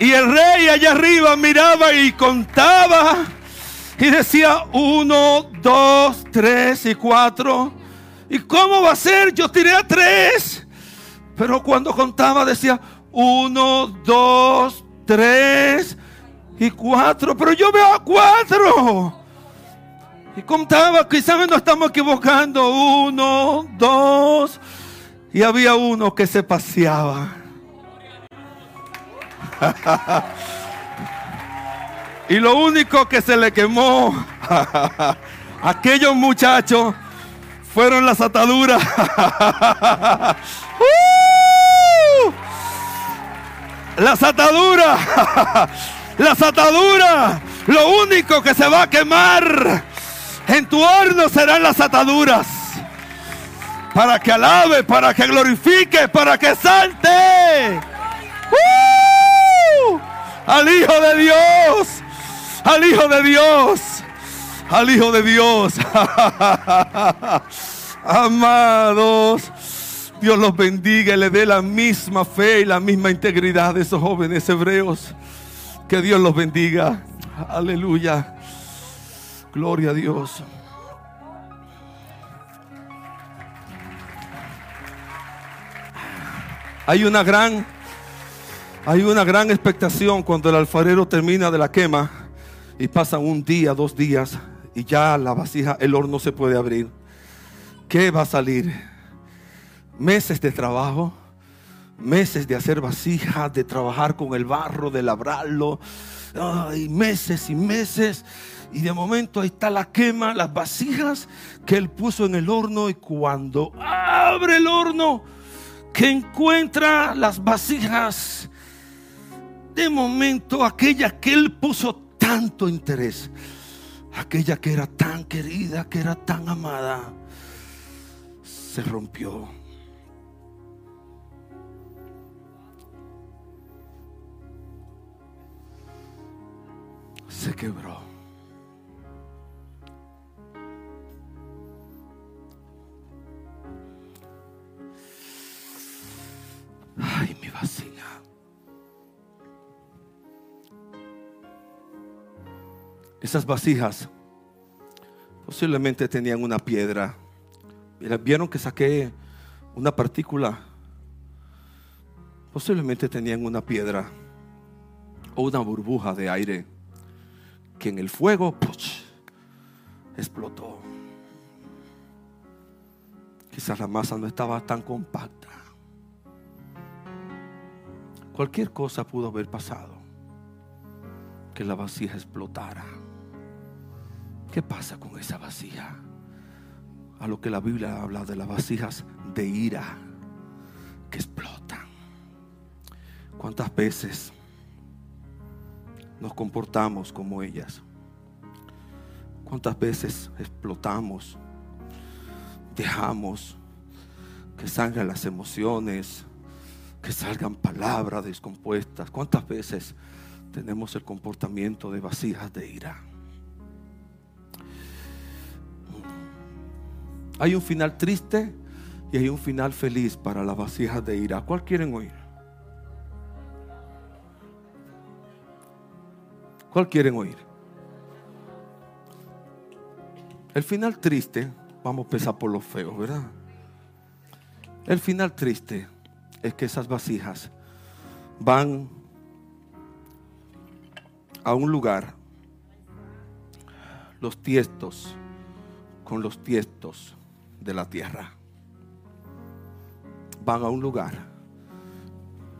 Y el rey allá arriba miraba y contaba. Y decía uno, dos, tres y cuatro. ¿Y cómo va a ser? Yo tiré a tres. Pero cuando contaba decía uno, dos, tres y cuatro. Pero yo veo a cuatro. Y contaba, quizás nos estamos equivocando. Uno, dos. Y había uno que se paseaba. [LAUGHS] Y lo único que se le quemó [LAUGHS] a aquellos muchachos fueron las ataduras. [LAUGHS] ¡Uh! Las ataduras. Las ataduras. Lo único que se va a quemar en tu horno serán las ataduras. Para que alabe, para que glorifique, para que salte. ¡Uh! Al Hijo de Dios. Al Hijo de Dios. Al Hijo de Dios. [LAUGHS] Amados. Dios los bendiga y le dé la misma fe y la misma integridad de esos jóvenes hebreos. Que Dios los bendiga. Aleluya. Gloria a Dios. Hay una gran hay una gran expectación cuando el alfarero termina de la quema y pasan un día, dos días y ya la vasija, el horno se puede abrir. ¿Qué va a salir? Meses de trabajo, meses de hacer vasijas, de trabajar con el barro, de labrarlo, ay, meses y meses. Y de momento ahí está la quema, las vasijas que él puso en el horno y cuando abre el horno, que encuentra las vasijas de momento aquella que él puso tanto interés, aquella que era tan querida, que era tan amada, se rompió. Se quebró. Ay, mi vasija. Esas vasijas posiblemente tenían una piedra. Vieron que saqué una partícula Posiblemente tenían una piedra o una burbuja de aire que en el fuego ¡puch! explotó. Quizás la masa no estaba tan compacta. Cualquier cosa pudo haber pasado. Que la vasija explotara. ¿Qué pasa con esa vasija? A lo que la Biblia habla de las vasijas de ira que explotan. ¿Cuántas veces nos comportamos como ellas? ¿Cuántas veces explotamos? Dejamos que salgan las emociones, que salgan palabras descompuestas. ¿Cuántas veces tenemos el comportamiento de vasijas de ira? Hay un final triste y hay un final feliz para las vasijas de ira. ¿Cuál quieren oír? ¿Cuál quieren oír? El final triste, vamos a empezar por lo feo, ¿verdad? El final triste es que esas vasijas van a un lugar, los tiestos con los tiestos de la tierra. Van a un lugar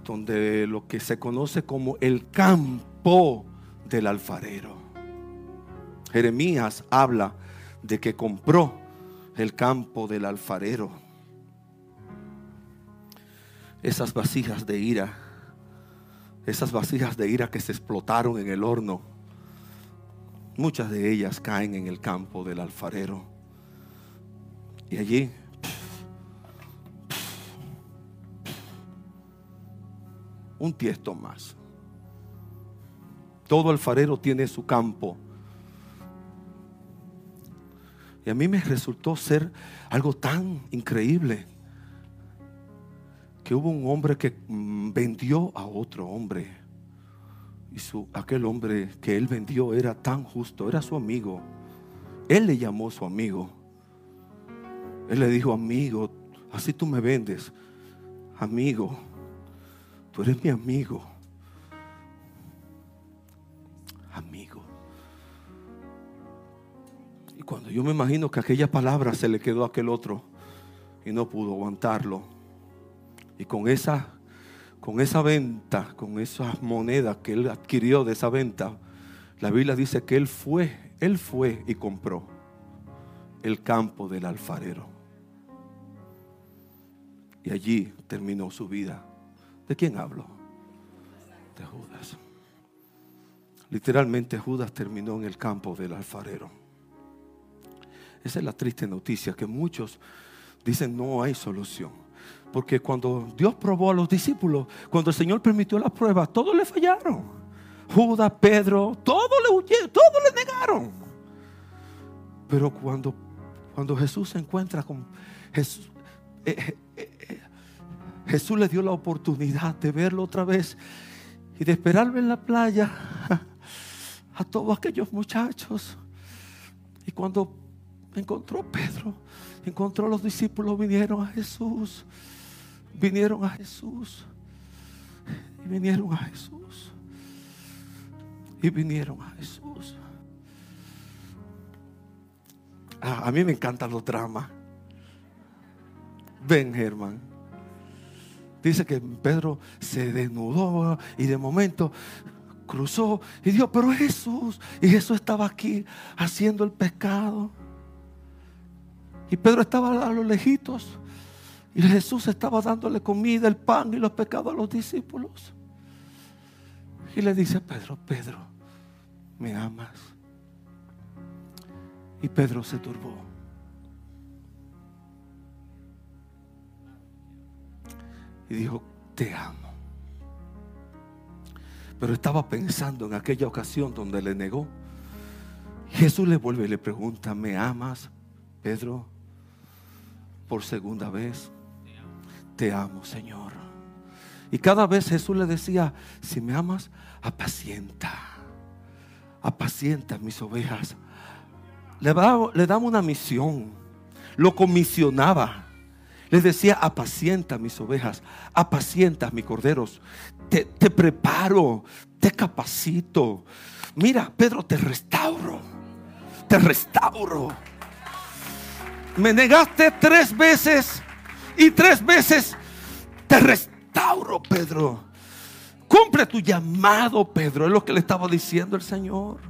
donde lo que se conoce como el campo del alfarero. Jeremías habla de que compró el campo del alfarero. Esas vasijas de ira, esas vasijas de ira que se explotaron en el horno, muchas de ellas caen en el campo del alfarero. Y allí un tiesto más. Todo alfarero tiene su campo. Y a mí me resultó ser algo tan increíble que hubo un hombre que mm, vendió a otro hombre. Y su, aquel hombre que él vendió era tan justo, era su amigo. Él le llamó su amigo. Él le dijo, amigo, así tú me vendes. Amigo, tú eres mi amigo. Amigo. Y cuando yo me imagino que aquella palabra se le quedó a aquel otro y no pudo aguantarlo. Y con esa, con esa venta, con esas monedas que él adquirió de esa venta, la Biblia dice que él fue, él fue y compró el campo del alfarero. Y allí terminó su vida. ¿De quién hablo? De Judas. Literalmente Judas terminó en el campo del alfarero. Esa es la triste noticia que muchos dicen no hay solución. Porque cuando Dios probó a los discípulos, cuando el Señor permitió la prueba, todos le fallaron. Judas, Pedro, todos le huyeron, todos le negaron. Pero cuando, cuando Jesús se encuentra con Jesús, eh, eh, Jesús le dio la oportunidad de verlo otra vez y de esperarlo en la playa a todos aquellos muchachos. Y cuando encontró Pedro, encontró a los discípulos, vinieron a Jesús, vinieron a Jesús, y vinieron a Jesús, y vinieron a Jesús. Ah, a mí me encantan los dramas. Ven, Germán. Dice que Pedro se desnudó y de momento cruzó y dijo, pero Jesús, y Jesús estaba aquí haciendo el pescado. Y Pedro estaba a los lejitos y Jesús estaba dándole comida, el pan y los pescados a los discípulos. Y le dice a Pedro, Pedro, ¿me amas? Y Pedro se turbó. Y dijo, te amo. Pero estaba pensando en aquella ocasión donde le negó. Jesús le vuelve y le pregunta, ¿me amas, Pedro? Por segunda vez. Te amo, Señor. Y cada vez Jesús le decía, si me amas, apacienta. Apacienta mis ovejas. Le, daba, le daba una misión. Lo comisionaba Les decía, apacienta mis ovejas, apacienta mis corderos. Te, preparo, te capacito. Mira, Pedro, te restauro. Te restauro. Me negaste tres veces y tres veces te restauro, Pedro. Cumple tu llamado, Pedro. Es lo que le estaba diciendo el Señor.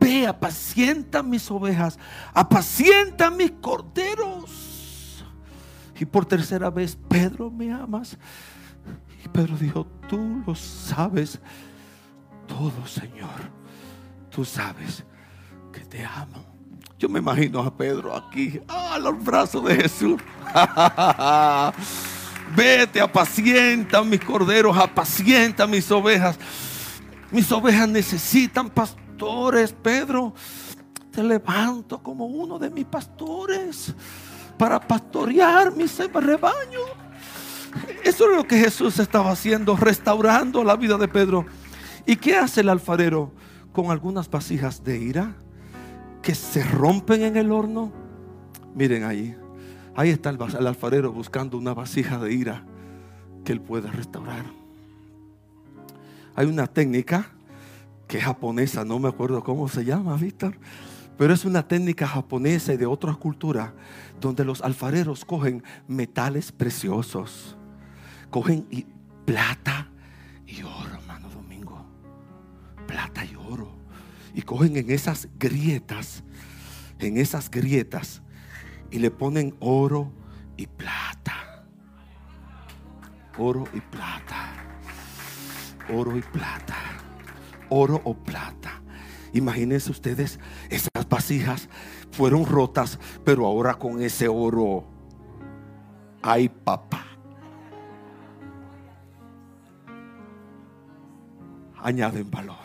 Ve, apacienta mis ovejas, apacienta mis corderos. Y por tercera vez, Pedro, ¿me amas? Y Pedro dijo, tú lo sabes todo, Señor. Tú sabes que te amo. Yo me imagino a Pedro aquí, a los brazos de Jesús. [LAUGHS] Vete, apacienta mis corderos, apacienta mis ovejas. Mis ovejas necesitan pastores, Pedro. Te levanto como uno de mis pastores para pastorear mi rebaño. Eso es lo que Jesús estaba haciendo, restaurando la vida de Pedro. ¿Y qué hace el alfarero con algunas vasijas de ira que se rompen en el horno? Miren ahí. Ahí está el, alfarero buscando una vasija de ira que él pueda restaurar. Hay una técnica que es japonesa, no me acuerdo cómo se llama, Víctor, pero es una técnica japonesa y de otras culturas donde los alfareros cogen metales preciosos, cogen plata y oro, hermano Domingo, plata y oro, y cogen en esas grietas, en esas grietas, y le ponen oro y plata. Oro y plata. Oro y plata. Oro o plata. Imagínense ustedes, esas vasijas fueron rotas, pero ahora con ese oro, hay papá. Añaden valor.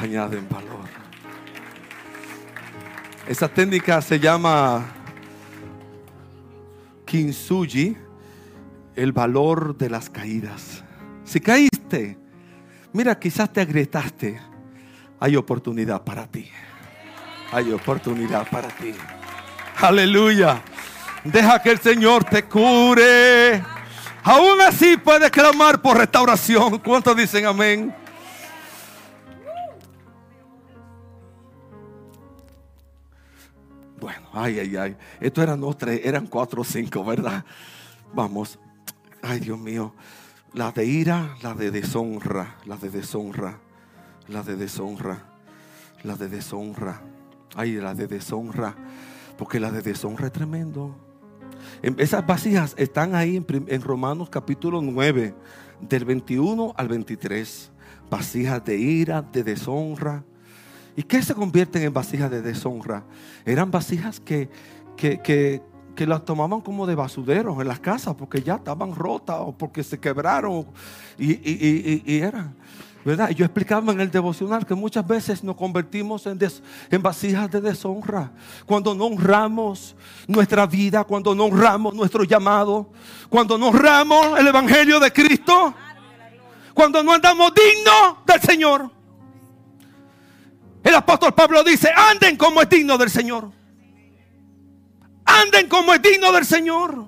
Añaden valor. Esa técnica se llama Kintsugi, el valor de las caídas. Si caíste, mira, quizás te agrietaste, hay oportunidad para ti. Hay oportunidad para ti. Aleluya. Deja que el Señor te cure. Aún así puedes clamar por restauración. ¿Cuántos dicen amén? Bueno, ay, ay, ay. Esto eran no tres, eran cuatro o cinco, ¿verdad? Vamos. Ay, Dios mío. La de ira, la de deshonra, la de deshonra, la de deshonra, la de deshonra. Ay, la de deshonra. Porque la de deshonra es tremendo. Esas vasijas están ahí en, Romanos capítulo 9, del 21 al 23. Vasijas de ira, de deshonra ¿Y qué se convierten en vasijas de deshonra? Eran vasijas que, que, las tomaban como de basureros en las casas porque ya estaban rotas o porque se quebraron y, y, eran. Yo explicaba en el devocional que muchas veces nos convertimos en, en, vasijas de deshonra. Cuando no honramos nuestra vida, cuando no honramos nuestro llamado, cuando no honramos el Evangelio de Cristo, cuando no andamos dignos del Señor. El apóstol Pablo dice, anden como es digno del Señor. Anden como es digno del Señor.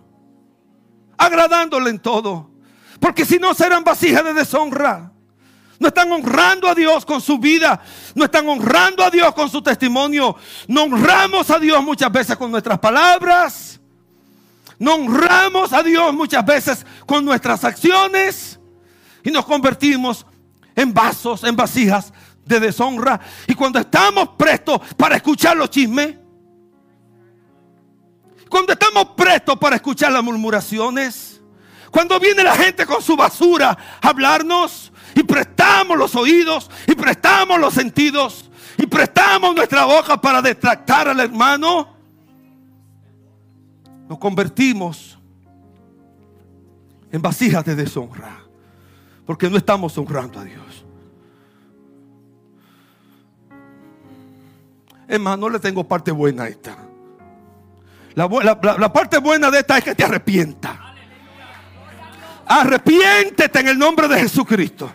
Agradándole en todo. Porque si no serán vasijas de deshonra. No están honrando a Dios con su vida. No están honrando a Dios con su testimonio. No honramos a Dios muchas veces con nuestras palabras. No honramos a Dios muchas veces con nuestras acciones. Y nos convertimos en vasos, en vasijas de deshonra. Y cuando estamos prestos para escuchar los chismes, cuando estamos prestos para escuchar las murmuraciones, cuando viene la gente con su basura a hablarnos y prestamos los oídos y prestamos los sentidos y prestamos nuestra boca para detractar al hermano, nos convertimos en vasijas de deshonra porque no estamos honrando a Dios. Es más, no le tengo parte buena a esta. La, parte buena de esta es que te arrepienta. Arrepiéntete en el nombre de Jesucristo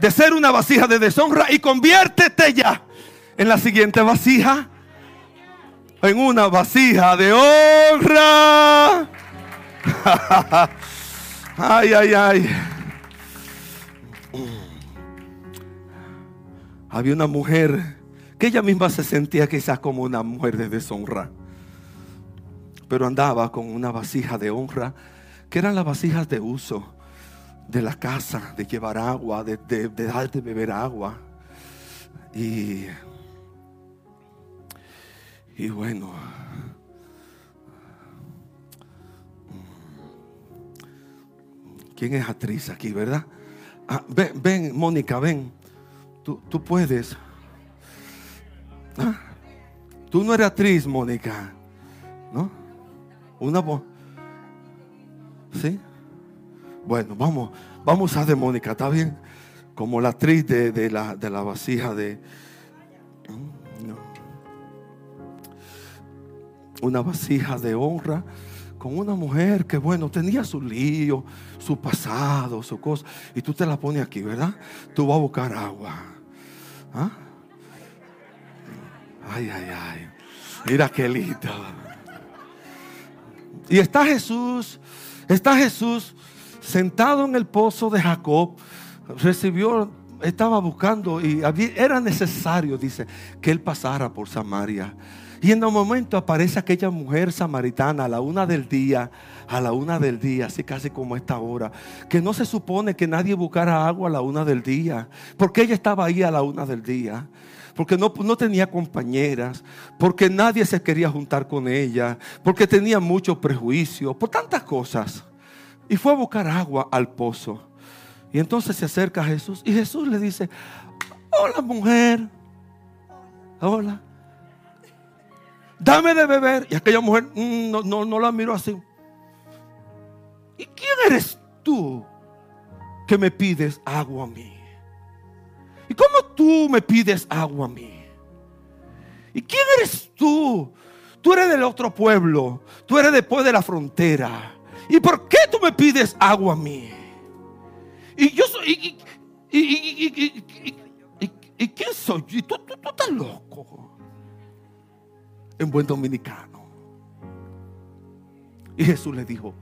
de ser una vasija de deshonra y conviértete ya en la siguiente vasija. en una vasija de honra. [LAUGHS] ay, ay, ay. Había una mujer que ella misma se sentía quizás como una mujer de deshonra, pero andaba con una vasija de honra, que eran las vasijas de uso de la casa, de llevar agua, de, de, de darte beber agua. Y, y bueno, ¿quién es actriz aquí, verdad? Ah, ven, ven, Mónica, ven. Tú, tú puedes. Ah, Tú no eres actriz, Mónica. ¿No? Una voz. ¿Sí? Bueno, vamos, vamos a de Mónica, ¿está bien? Como la actriz de, la, de la vasija de... No. Una vasija de honra con una mujer que, bueno, tenía su lío, su pasado, su cosa. Y tú te la pones aquí, ¿verdad? Tú vas a buscar agua. ¿Ah? Ay, ay, ay. Mira qué lindo. Y está Jesús, está Jesús sentado en el pozo de Jacob. Recibió, estaba buscando y era necesario, dice, que él pasara por Samaria. Y en un momento aparece aquella mujer samaritana a la una del día, a la una del día, así casi como esta hora, que no se supone que nadie buscara agua a la una del día, porque ella estaba ahí a la una del día porque no, no tenía compañeras, porque nadie se quería juntar con ella, porque tenía muchos prejuicios, por tantas cosas. Y fue a buscar agua al pozo. Y entonces se acerca a Jesús y Jesús le dice, hola mujer, hola, dame de beber. Y aquella mujer mm, no, no, no la miró así. ¿Y quién eres tú que me pides agua a mí? ¿Y cómo tú me pides agua a mí? ¿Y quién eres tú? Tú eres del otro pueblo. Tú eres después de la frontera. ¿Y por qué tú me pides agua a mí? Y yo soy. ¿Y, quién soy? ¿Y tú, tú, tú estás loco. En buen dominicano. Y Jesús le dijo: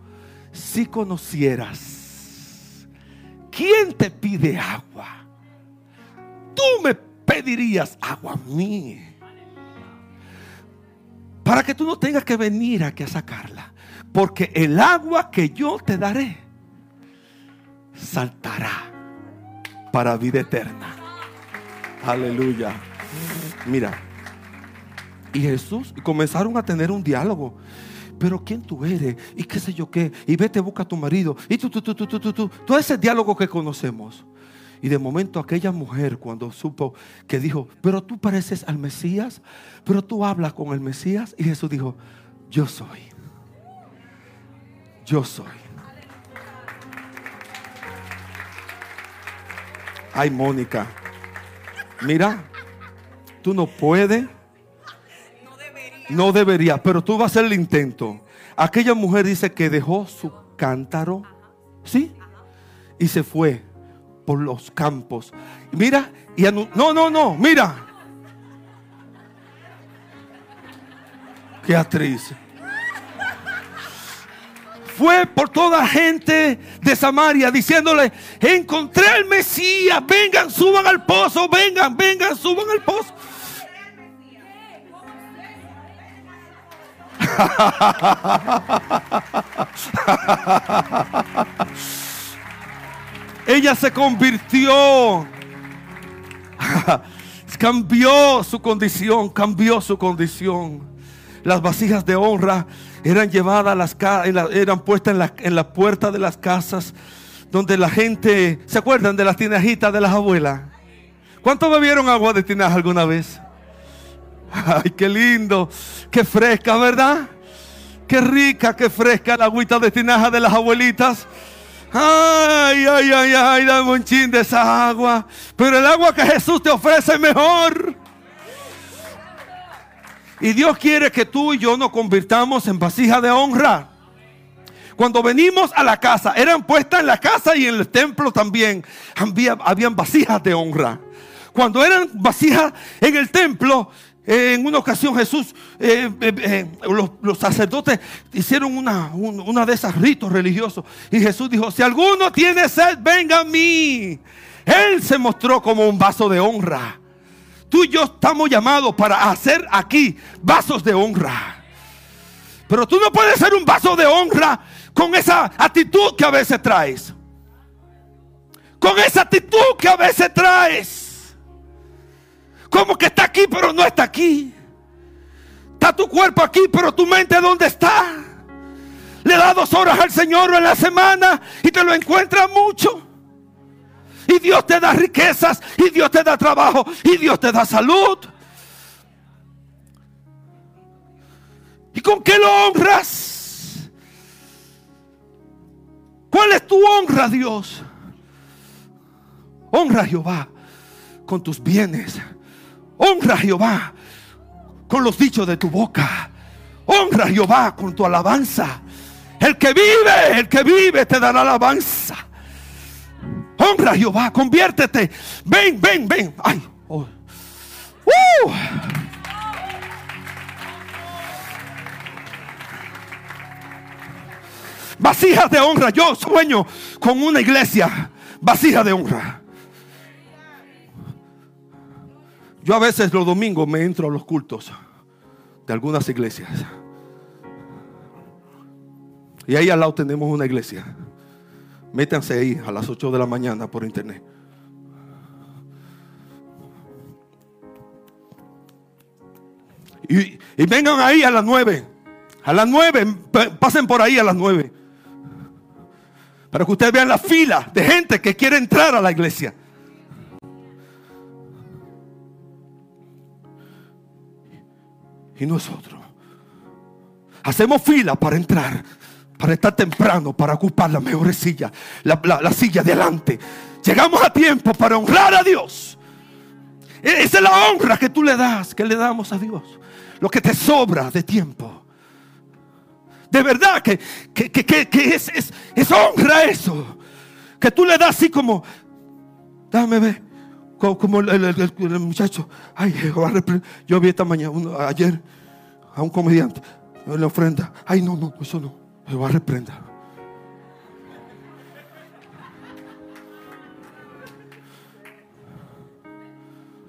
Si conocieras quién te pide agua tú me pedirías agua a mí. Para que tú no tengas que venir aquí a sacarla. Porque el agua que yo te daré saltará para vida eterna. Aleluya. Mira. Y Jesús comenzaron a tener un diálogo. Pero quién tú eres y qué sé yo qué. Y vete, busca a tu marido. Y tú, tú, tú, tú, tú, tú, tú. Todo ese diálogo que conocemos. Y de momento aquella mujer cuando supo que dijo, pero tú pareces al Mesías, pero tú hablas con el Mesías. Y Jesús dijo, yo soy. Yo soy. Ay, Mónica. Mira, tú no puedes. No debería, pero tú vas a hacer el intento. Aquella mujer dice que dejó su cántaro, ¿sí? Y se fue por los campos. Mira, y no, no, no, mira. Qué actriz. Fue por toda gente de Samaria diciéndole, encontré al Mesías, vengan, suban al pozo, vengan, vengan, suban al pozo. [LAUGHS] Ella se convirtió. [LAUGHS] cambió su condición, cambió su condición. Las vasijas de honra eran llevadas a las eran puestas en la, en la puerta de las casas donde la gente, ¿se acuerdan de las tinajitas de las abuelas? ¿Cuántos bebieron agua de tinaja alguna vez? Ay, qué lindo, qué fresca, ¿verdad? Qué rica, qué fresca la agüita de tinaja de las abuelitas. Ay, ay, ay, ay, dame un chin de esa agua. Pero el agua que Jesús te ofrece es mejor. Y Dios quiere que tú y yo nos convirtamos en vasija de honra. Cuando venimos a la casa, eran puestas en la casa y en el templo también. Había, habían vasijas de honra. Cuando eran vasijas en el templo, Eh, En una ocasión Jesús, eh, eh, los, sacerdotes hicieron una, un- una de esas ritos religiosos. Y Jesús dijo, si alguno tiene sed, venga a mí. Él se mostró como un vaso de honra. Tú y yo estamos llamados para hacer aquí vasos de honra. Pero tú no puedes ser un vaso de honra con esa actitud que a veces traes. Con esa actitud que a veces traes. Como que está aquí, pero no está aquí. Está tu cuerpo aquí, pero tu mente ¿dónde está? Le da dos horas al Señor en la semana y te lo encuentras mucho. Y Dios te da riquezas, y Dios te da trabajo, y Dios te da salud. ¿Y con qué lo honras? ¿Cuál es tu honra, Dios? Honra a Jehová con tus bienes. Honra a Jehová con los dichos de tu boca. Honra a Jehová con tu alabanza. El que vive, el que vive te dará alabanza. Honra a Jehová, conviértete. Ven, ven, ven. Ay, oh. Uh. Vasijas de honra. Yo sueño con una iglesia. Vasija de honra. Yo a veces los domingos me entro a los cultos de algunas iglesias. Y ahí al lado tenemos una iglesia. Métanse ahí a las 8 de la mañana por internet. Y, vengan ahí a las 9. A las 9. pa- Pasen por ahí a las 9. Para que ustedes vean la fila de gente que quiere entrar a la iglesia. Y nosotros hacemos fila para entrar, para estar temprano, para ocupar la mejor silla, la, la- la silla de adelante. Llegamos a tiempo para honrar a Dios. E- Esa es la honra que tú le das, que le damos a Dios. Lo que te sobra de tiempo. De verdad que, que, que- que- es, es, es honra eso. Que tú le das así como, dame ver. Co- Como el, el- muchacho, ay, yo vi esta mañana, ayer, a un comediante, en la ofrenda, ay, no, no, eso no, Jehová reprenda.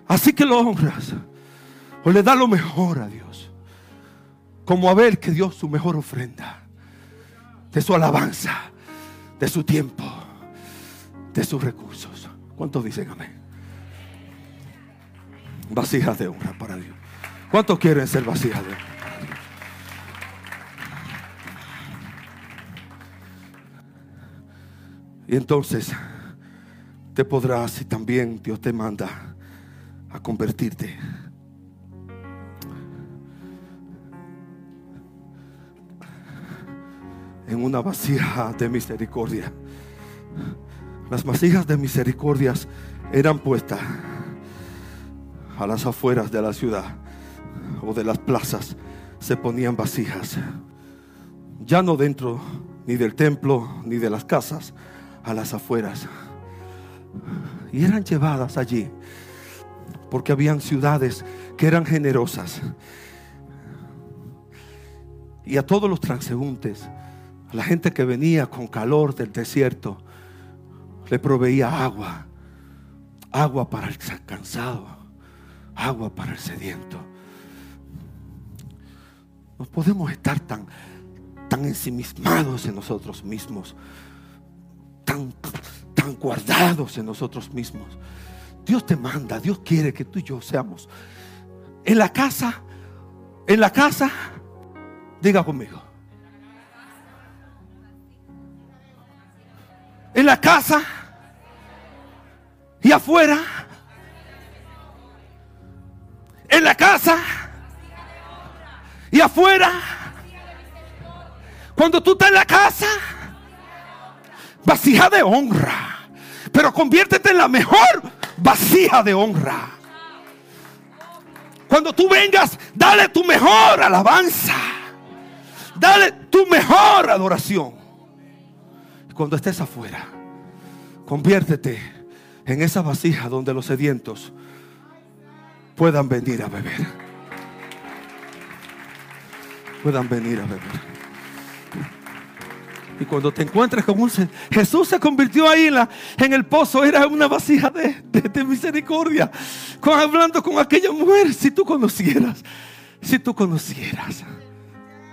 Así que lo honras, o le da lo mejor a Dios, como Abel que dio su mejor ofrenda, de su alabanza, de su tiempo, de sus recursos. ¿Cuántos dicen amén? Vasijas de honra para Dios. ¿Cuántos quieren ser vasijas de honra? Y entonces te podrás, y también Dios te manda a convertirte. En una vasija de misericordia. Las vasijas de misericordias eran puestas a las afueras de la ciudad o de las plazas. Se ponían vasijas. Ya no dentro ni del templo ni de las casas, a las afueras. Y eran llevadas allí porque habían ciudades que eran generosas. Y a todos los transeúntes, a la gente que venía con calor del desierto, le proveía agua, agua para el cansado, agua para el sediento. No podemos estar tan, tan ensimismados en nosotros mismos, tan, tan guardados en nosotros mismos. Dios te manda, Dios quiere que tú y yo seamos en la casa, en la casa, diga conmigo. En la casa y afuera. En la casa y afuera. Cuando tú estás en la casa, vasija de honra. Pero conviértete en la mejor vasija de honra. Cuando tú vengas, dale tu mejor alabanza. Dale tu mejor adoración. Cuando estés afuera, conviértete en esa vasija donde los sedientos puedan venir a beber. puedan venir a beber. Y cuando te encuentres con un Jesús se convirtió ahí en, el pozo, era una vasija de, misericordia, con, hablando con aquella mujer. Si tú conocieras, si tú conocieras,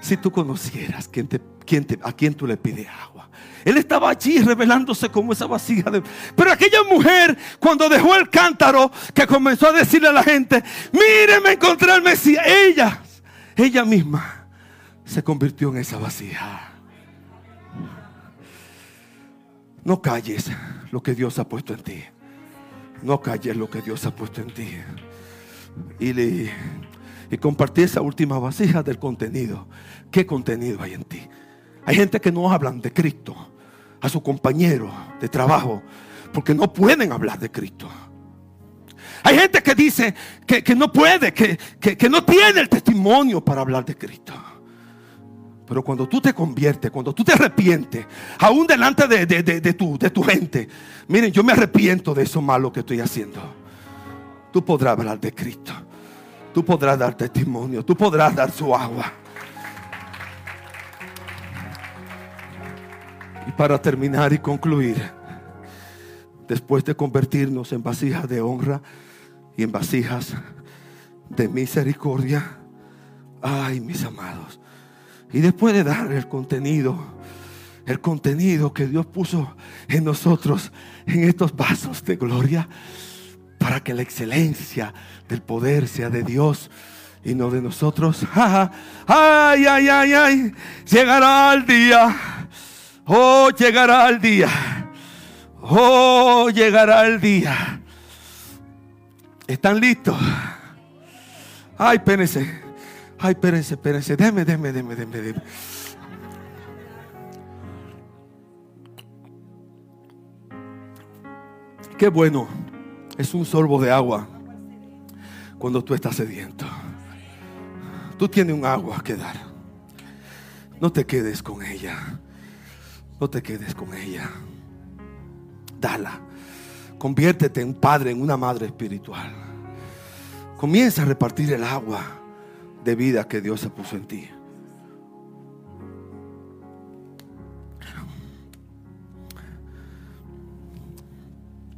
si tú conocieras quién te, quién te- a quién tú le pides agua. Él estaba allí revelándose como esa vasija de... Pero aquella mujer, cuando dejó el cántaro, que comenzó a decirle a la gente, mire, me encontré al Mesías. Ella, ella misma, se convirtió en esa vasija. No calles lo que Dios ha puesto en ti. No calles lo que Dios ha puesto en ti. Y, le, y compartí esa última vasija del contenido. ¿Qué contenido hay en ti? Hay gente que no hablan de Cristo a su compañero de trabajo porque no pueden hablar de Cristo. Hay gente que dice que, que no puede, que, que- que no tiene el testimonio para hablar de Cristo. Pero cuando tú te conviertes, cuando tú te arrepientes, aún delante de, tu, tu gente, miren, yo me arrepiento de eso malo que estoy haciendo. Tú podrás hablar de Cristo. Tú podrás dar testimonio. Tú podrás dar su agua. Y para terminar y concluir, después de convertirnos en vasijas de honra y en vasijas de misericordia, ay mis amados, y después de dar el contenido, el contenido que Dios puso en nosotros, en estos vasos de gloria, para que la excelencia del poder sea de Dios y no de nosotros. [LAUGHS] Ay, ay, ay, ay, llegará el día. Oh, llegará el día. Oh, llegará el día. ¿Están listos? Ay, espérense. Ay, espérense, espérense. Déme, déme, déme, déme, déme. Qué bueno. Es un sorbo de agua cuando tú estás sediento. Tú tienes un agua que dar. No te quedes con ella. No te quedes con ella. Dala. Conviértete en padre, en una madre espiritual. Comienza a repartir el agua de vida que Dios se puso en ti.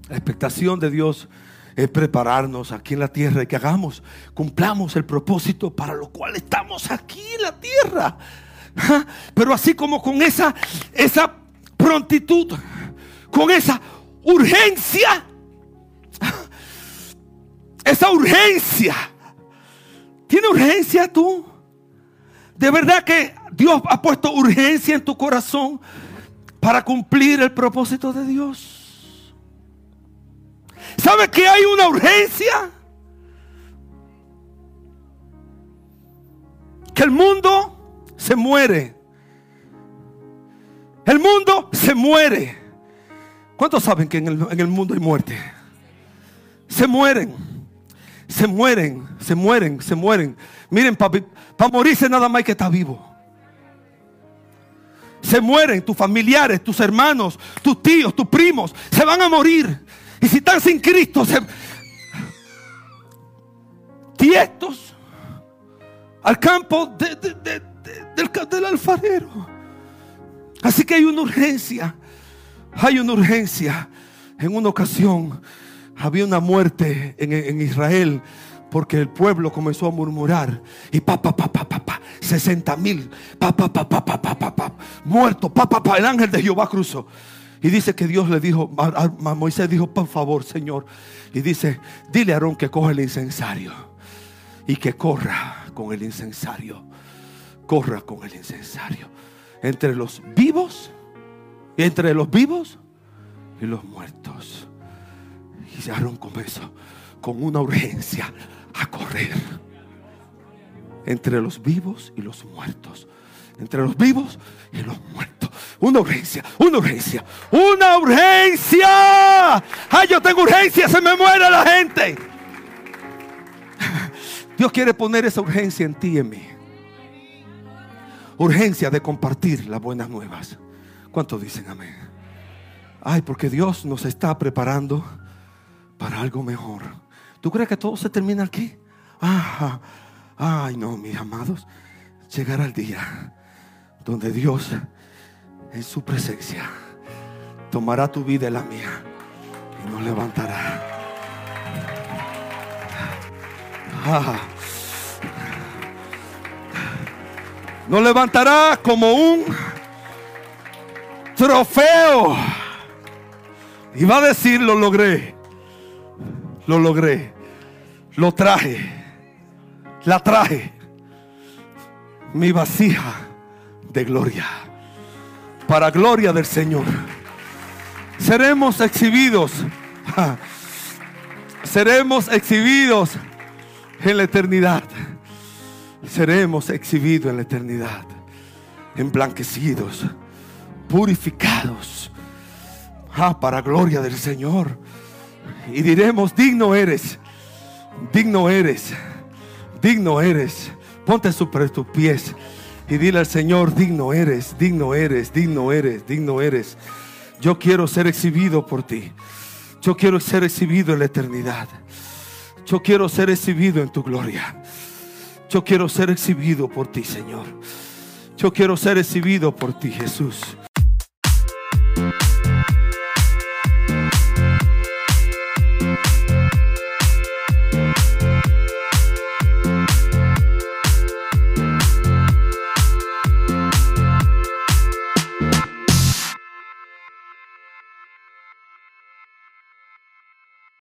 La expectación de Dios es prepararnos aquí en la tierra y que hagamos, cumplamos el propósito para lo cual estamos aquí en la tierra. Pero así como con esa, esa prontitud, con esa urgencia, esa urgencia. ¿Tiene urgencia tú? De verdad que Dios ha puesto urgencia en tu corazón para cumplir el propósito de Dios. ¿Sabe que hay una urgencia? Que el mundo se muere. El mundo se muere. ¿Cuántos saben que en el, en el mundo hay muerte? Se mueren. Se mueren, se mueren, se mueren. Miren, para morirse nada más que estar vivo. Se mueren tus familiares, tus hermanos, tus tíos, tus primos. Se van a morir. Y si están sin Cristo, se... tiestos al campo de- de- de- de- del, del alfarero. Así que hay una urgencia. Hay una urgencia. En una ocasión había una muerte en, Israel porque el pueblo comenzó a murmurar y pa pa pa pa pa pa 60 mil pa pa pa pa pa pa pa muerto pa pa pa el ángel de Jehová cruzó y dice que Dios le dijo a, a, a Moisés dijo por favor Señor y dice dile a Aarón que coja el incensario y que corra con el incensario corra con el incensario entre los vivos entre los vivos y los muertos y Aarón comenzó con una urgencia a correr entre los vivos y los muertos. Entre los vivos y los muertos. Una urgencia, una urgencia, una urgencia. Ay, yo tengo urgencia, se me muere la gente. Dios quiere poner esa urgencia en ti y en mí. Urgencia de compartir las buenas nuevas. ¿Cuántos dicen amén? Ay, porque Dios nos está preparando para algo mejor. ¿Tú crees que todo se termina aquí? Ajá. Ay, no, mis amados. llegará el día donde Dios en su presencia tomará tu vida y la mía y nos levantará. Ah. Nos levantará como un trofeo. Y va a decir, lo logré. Lo logré. Lo traje. La traje. Mi vasija de gloria. Para gloria del Señor. Seremos exhibidos. [LAUGHS] Seremos exhibidos en la eternidad. Seremos exhibidos en la eternidad. Emblanquecidos. Purificados. Ah, para gloria del Señor. Y diremos, digno eres. Digno eres. Digno eres. Ponte sobre tus pies y dile al Señor, digno eres, digno eres, digno eres, digno eres. Yo quiero ser exhibido por ti. Yo quiero ser exhibido en la eternidad. Yo quiero ser exhibido en tu gloria. Yo quiero ser exhibido por ti, Señor. Yo quiero ser exhibido por ti, Jesús.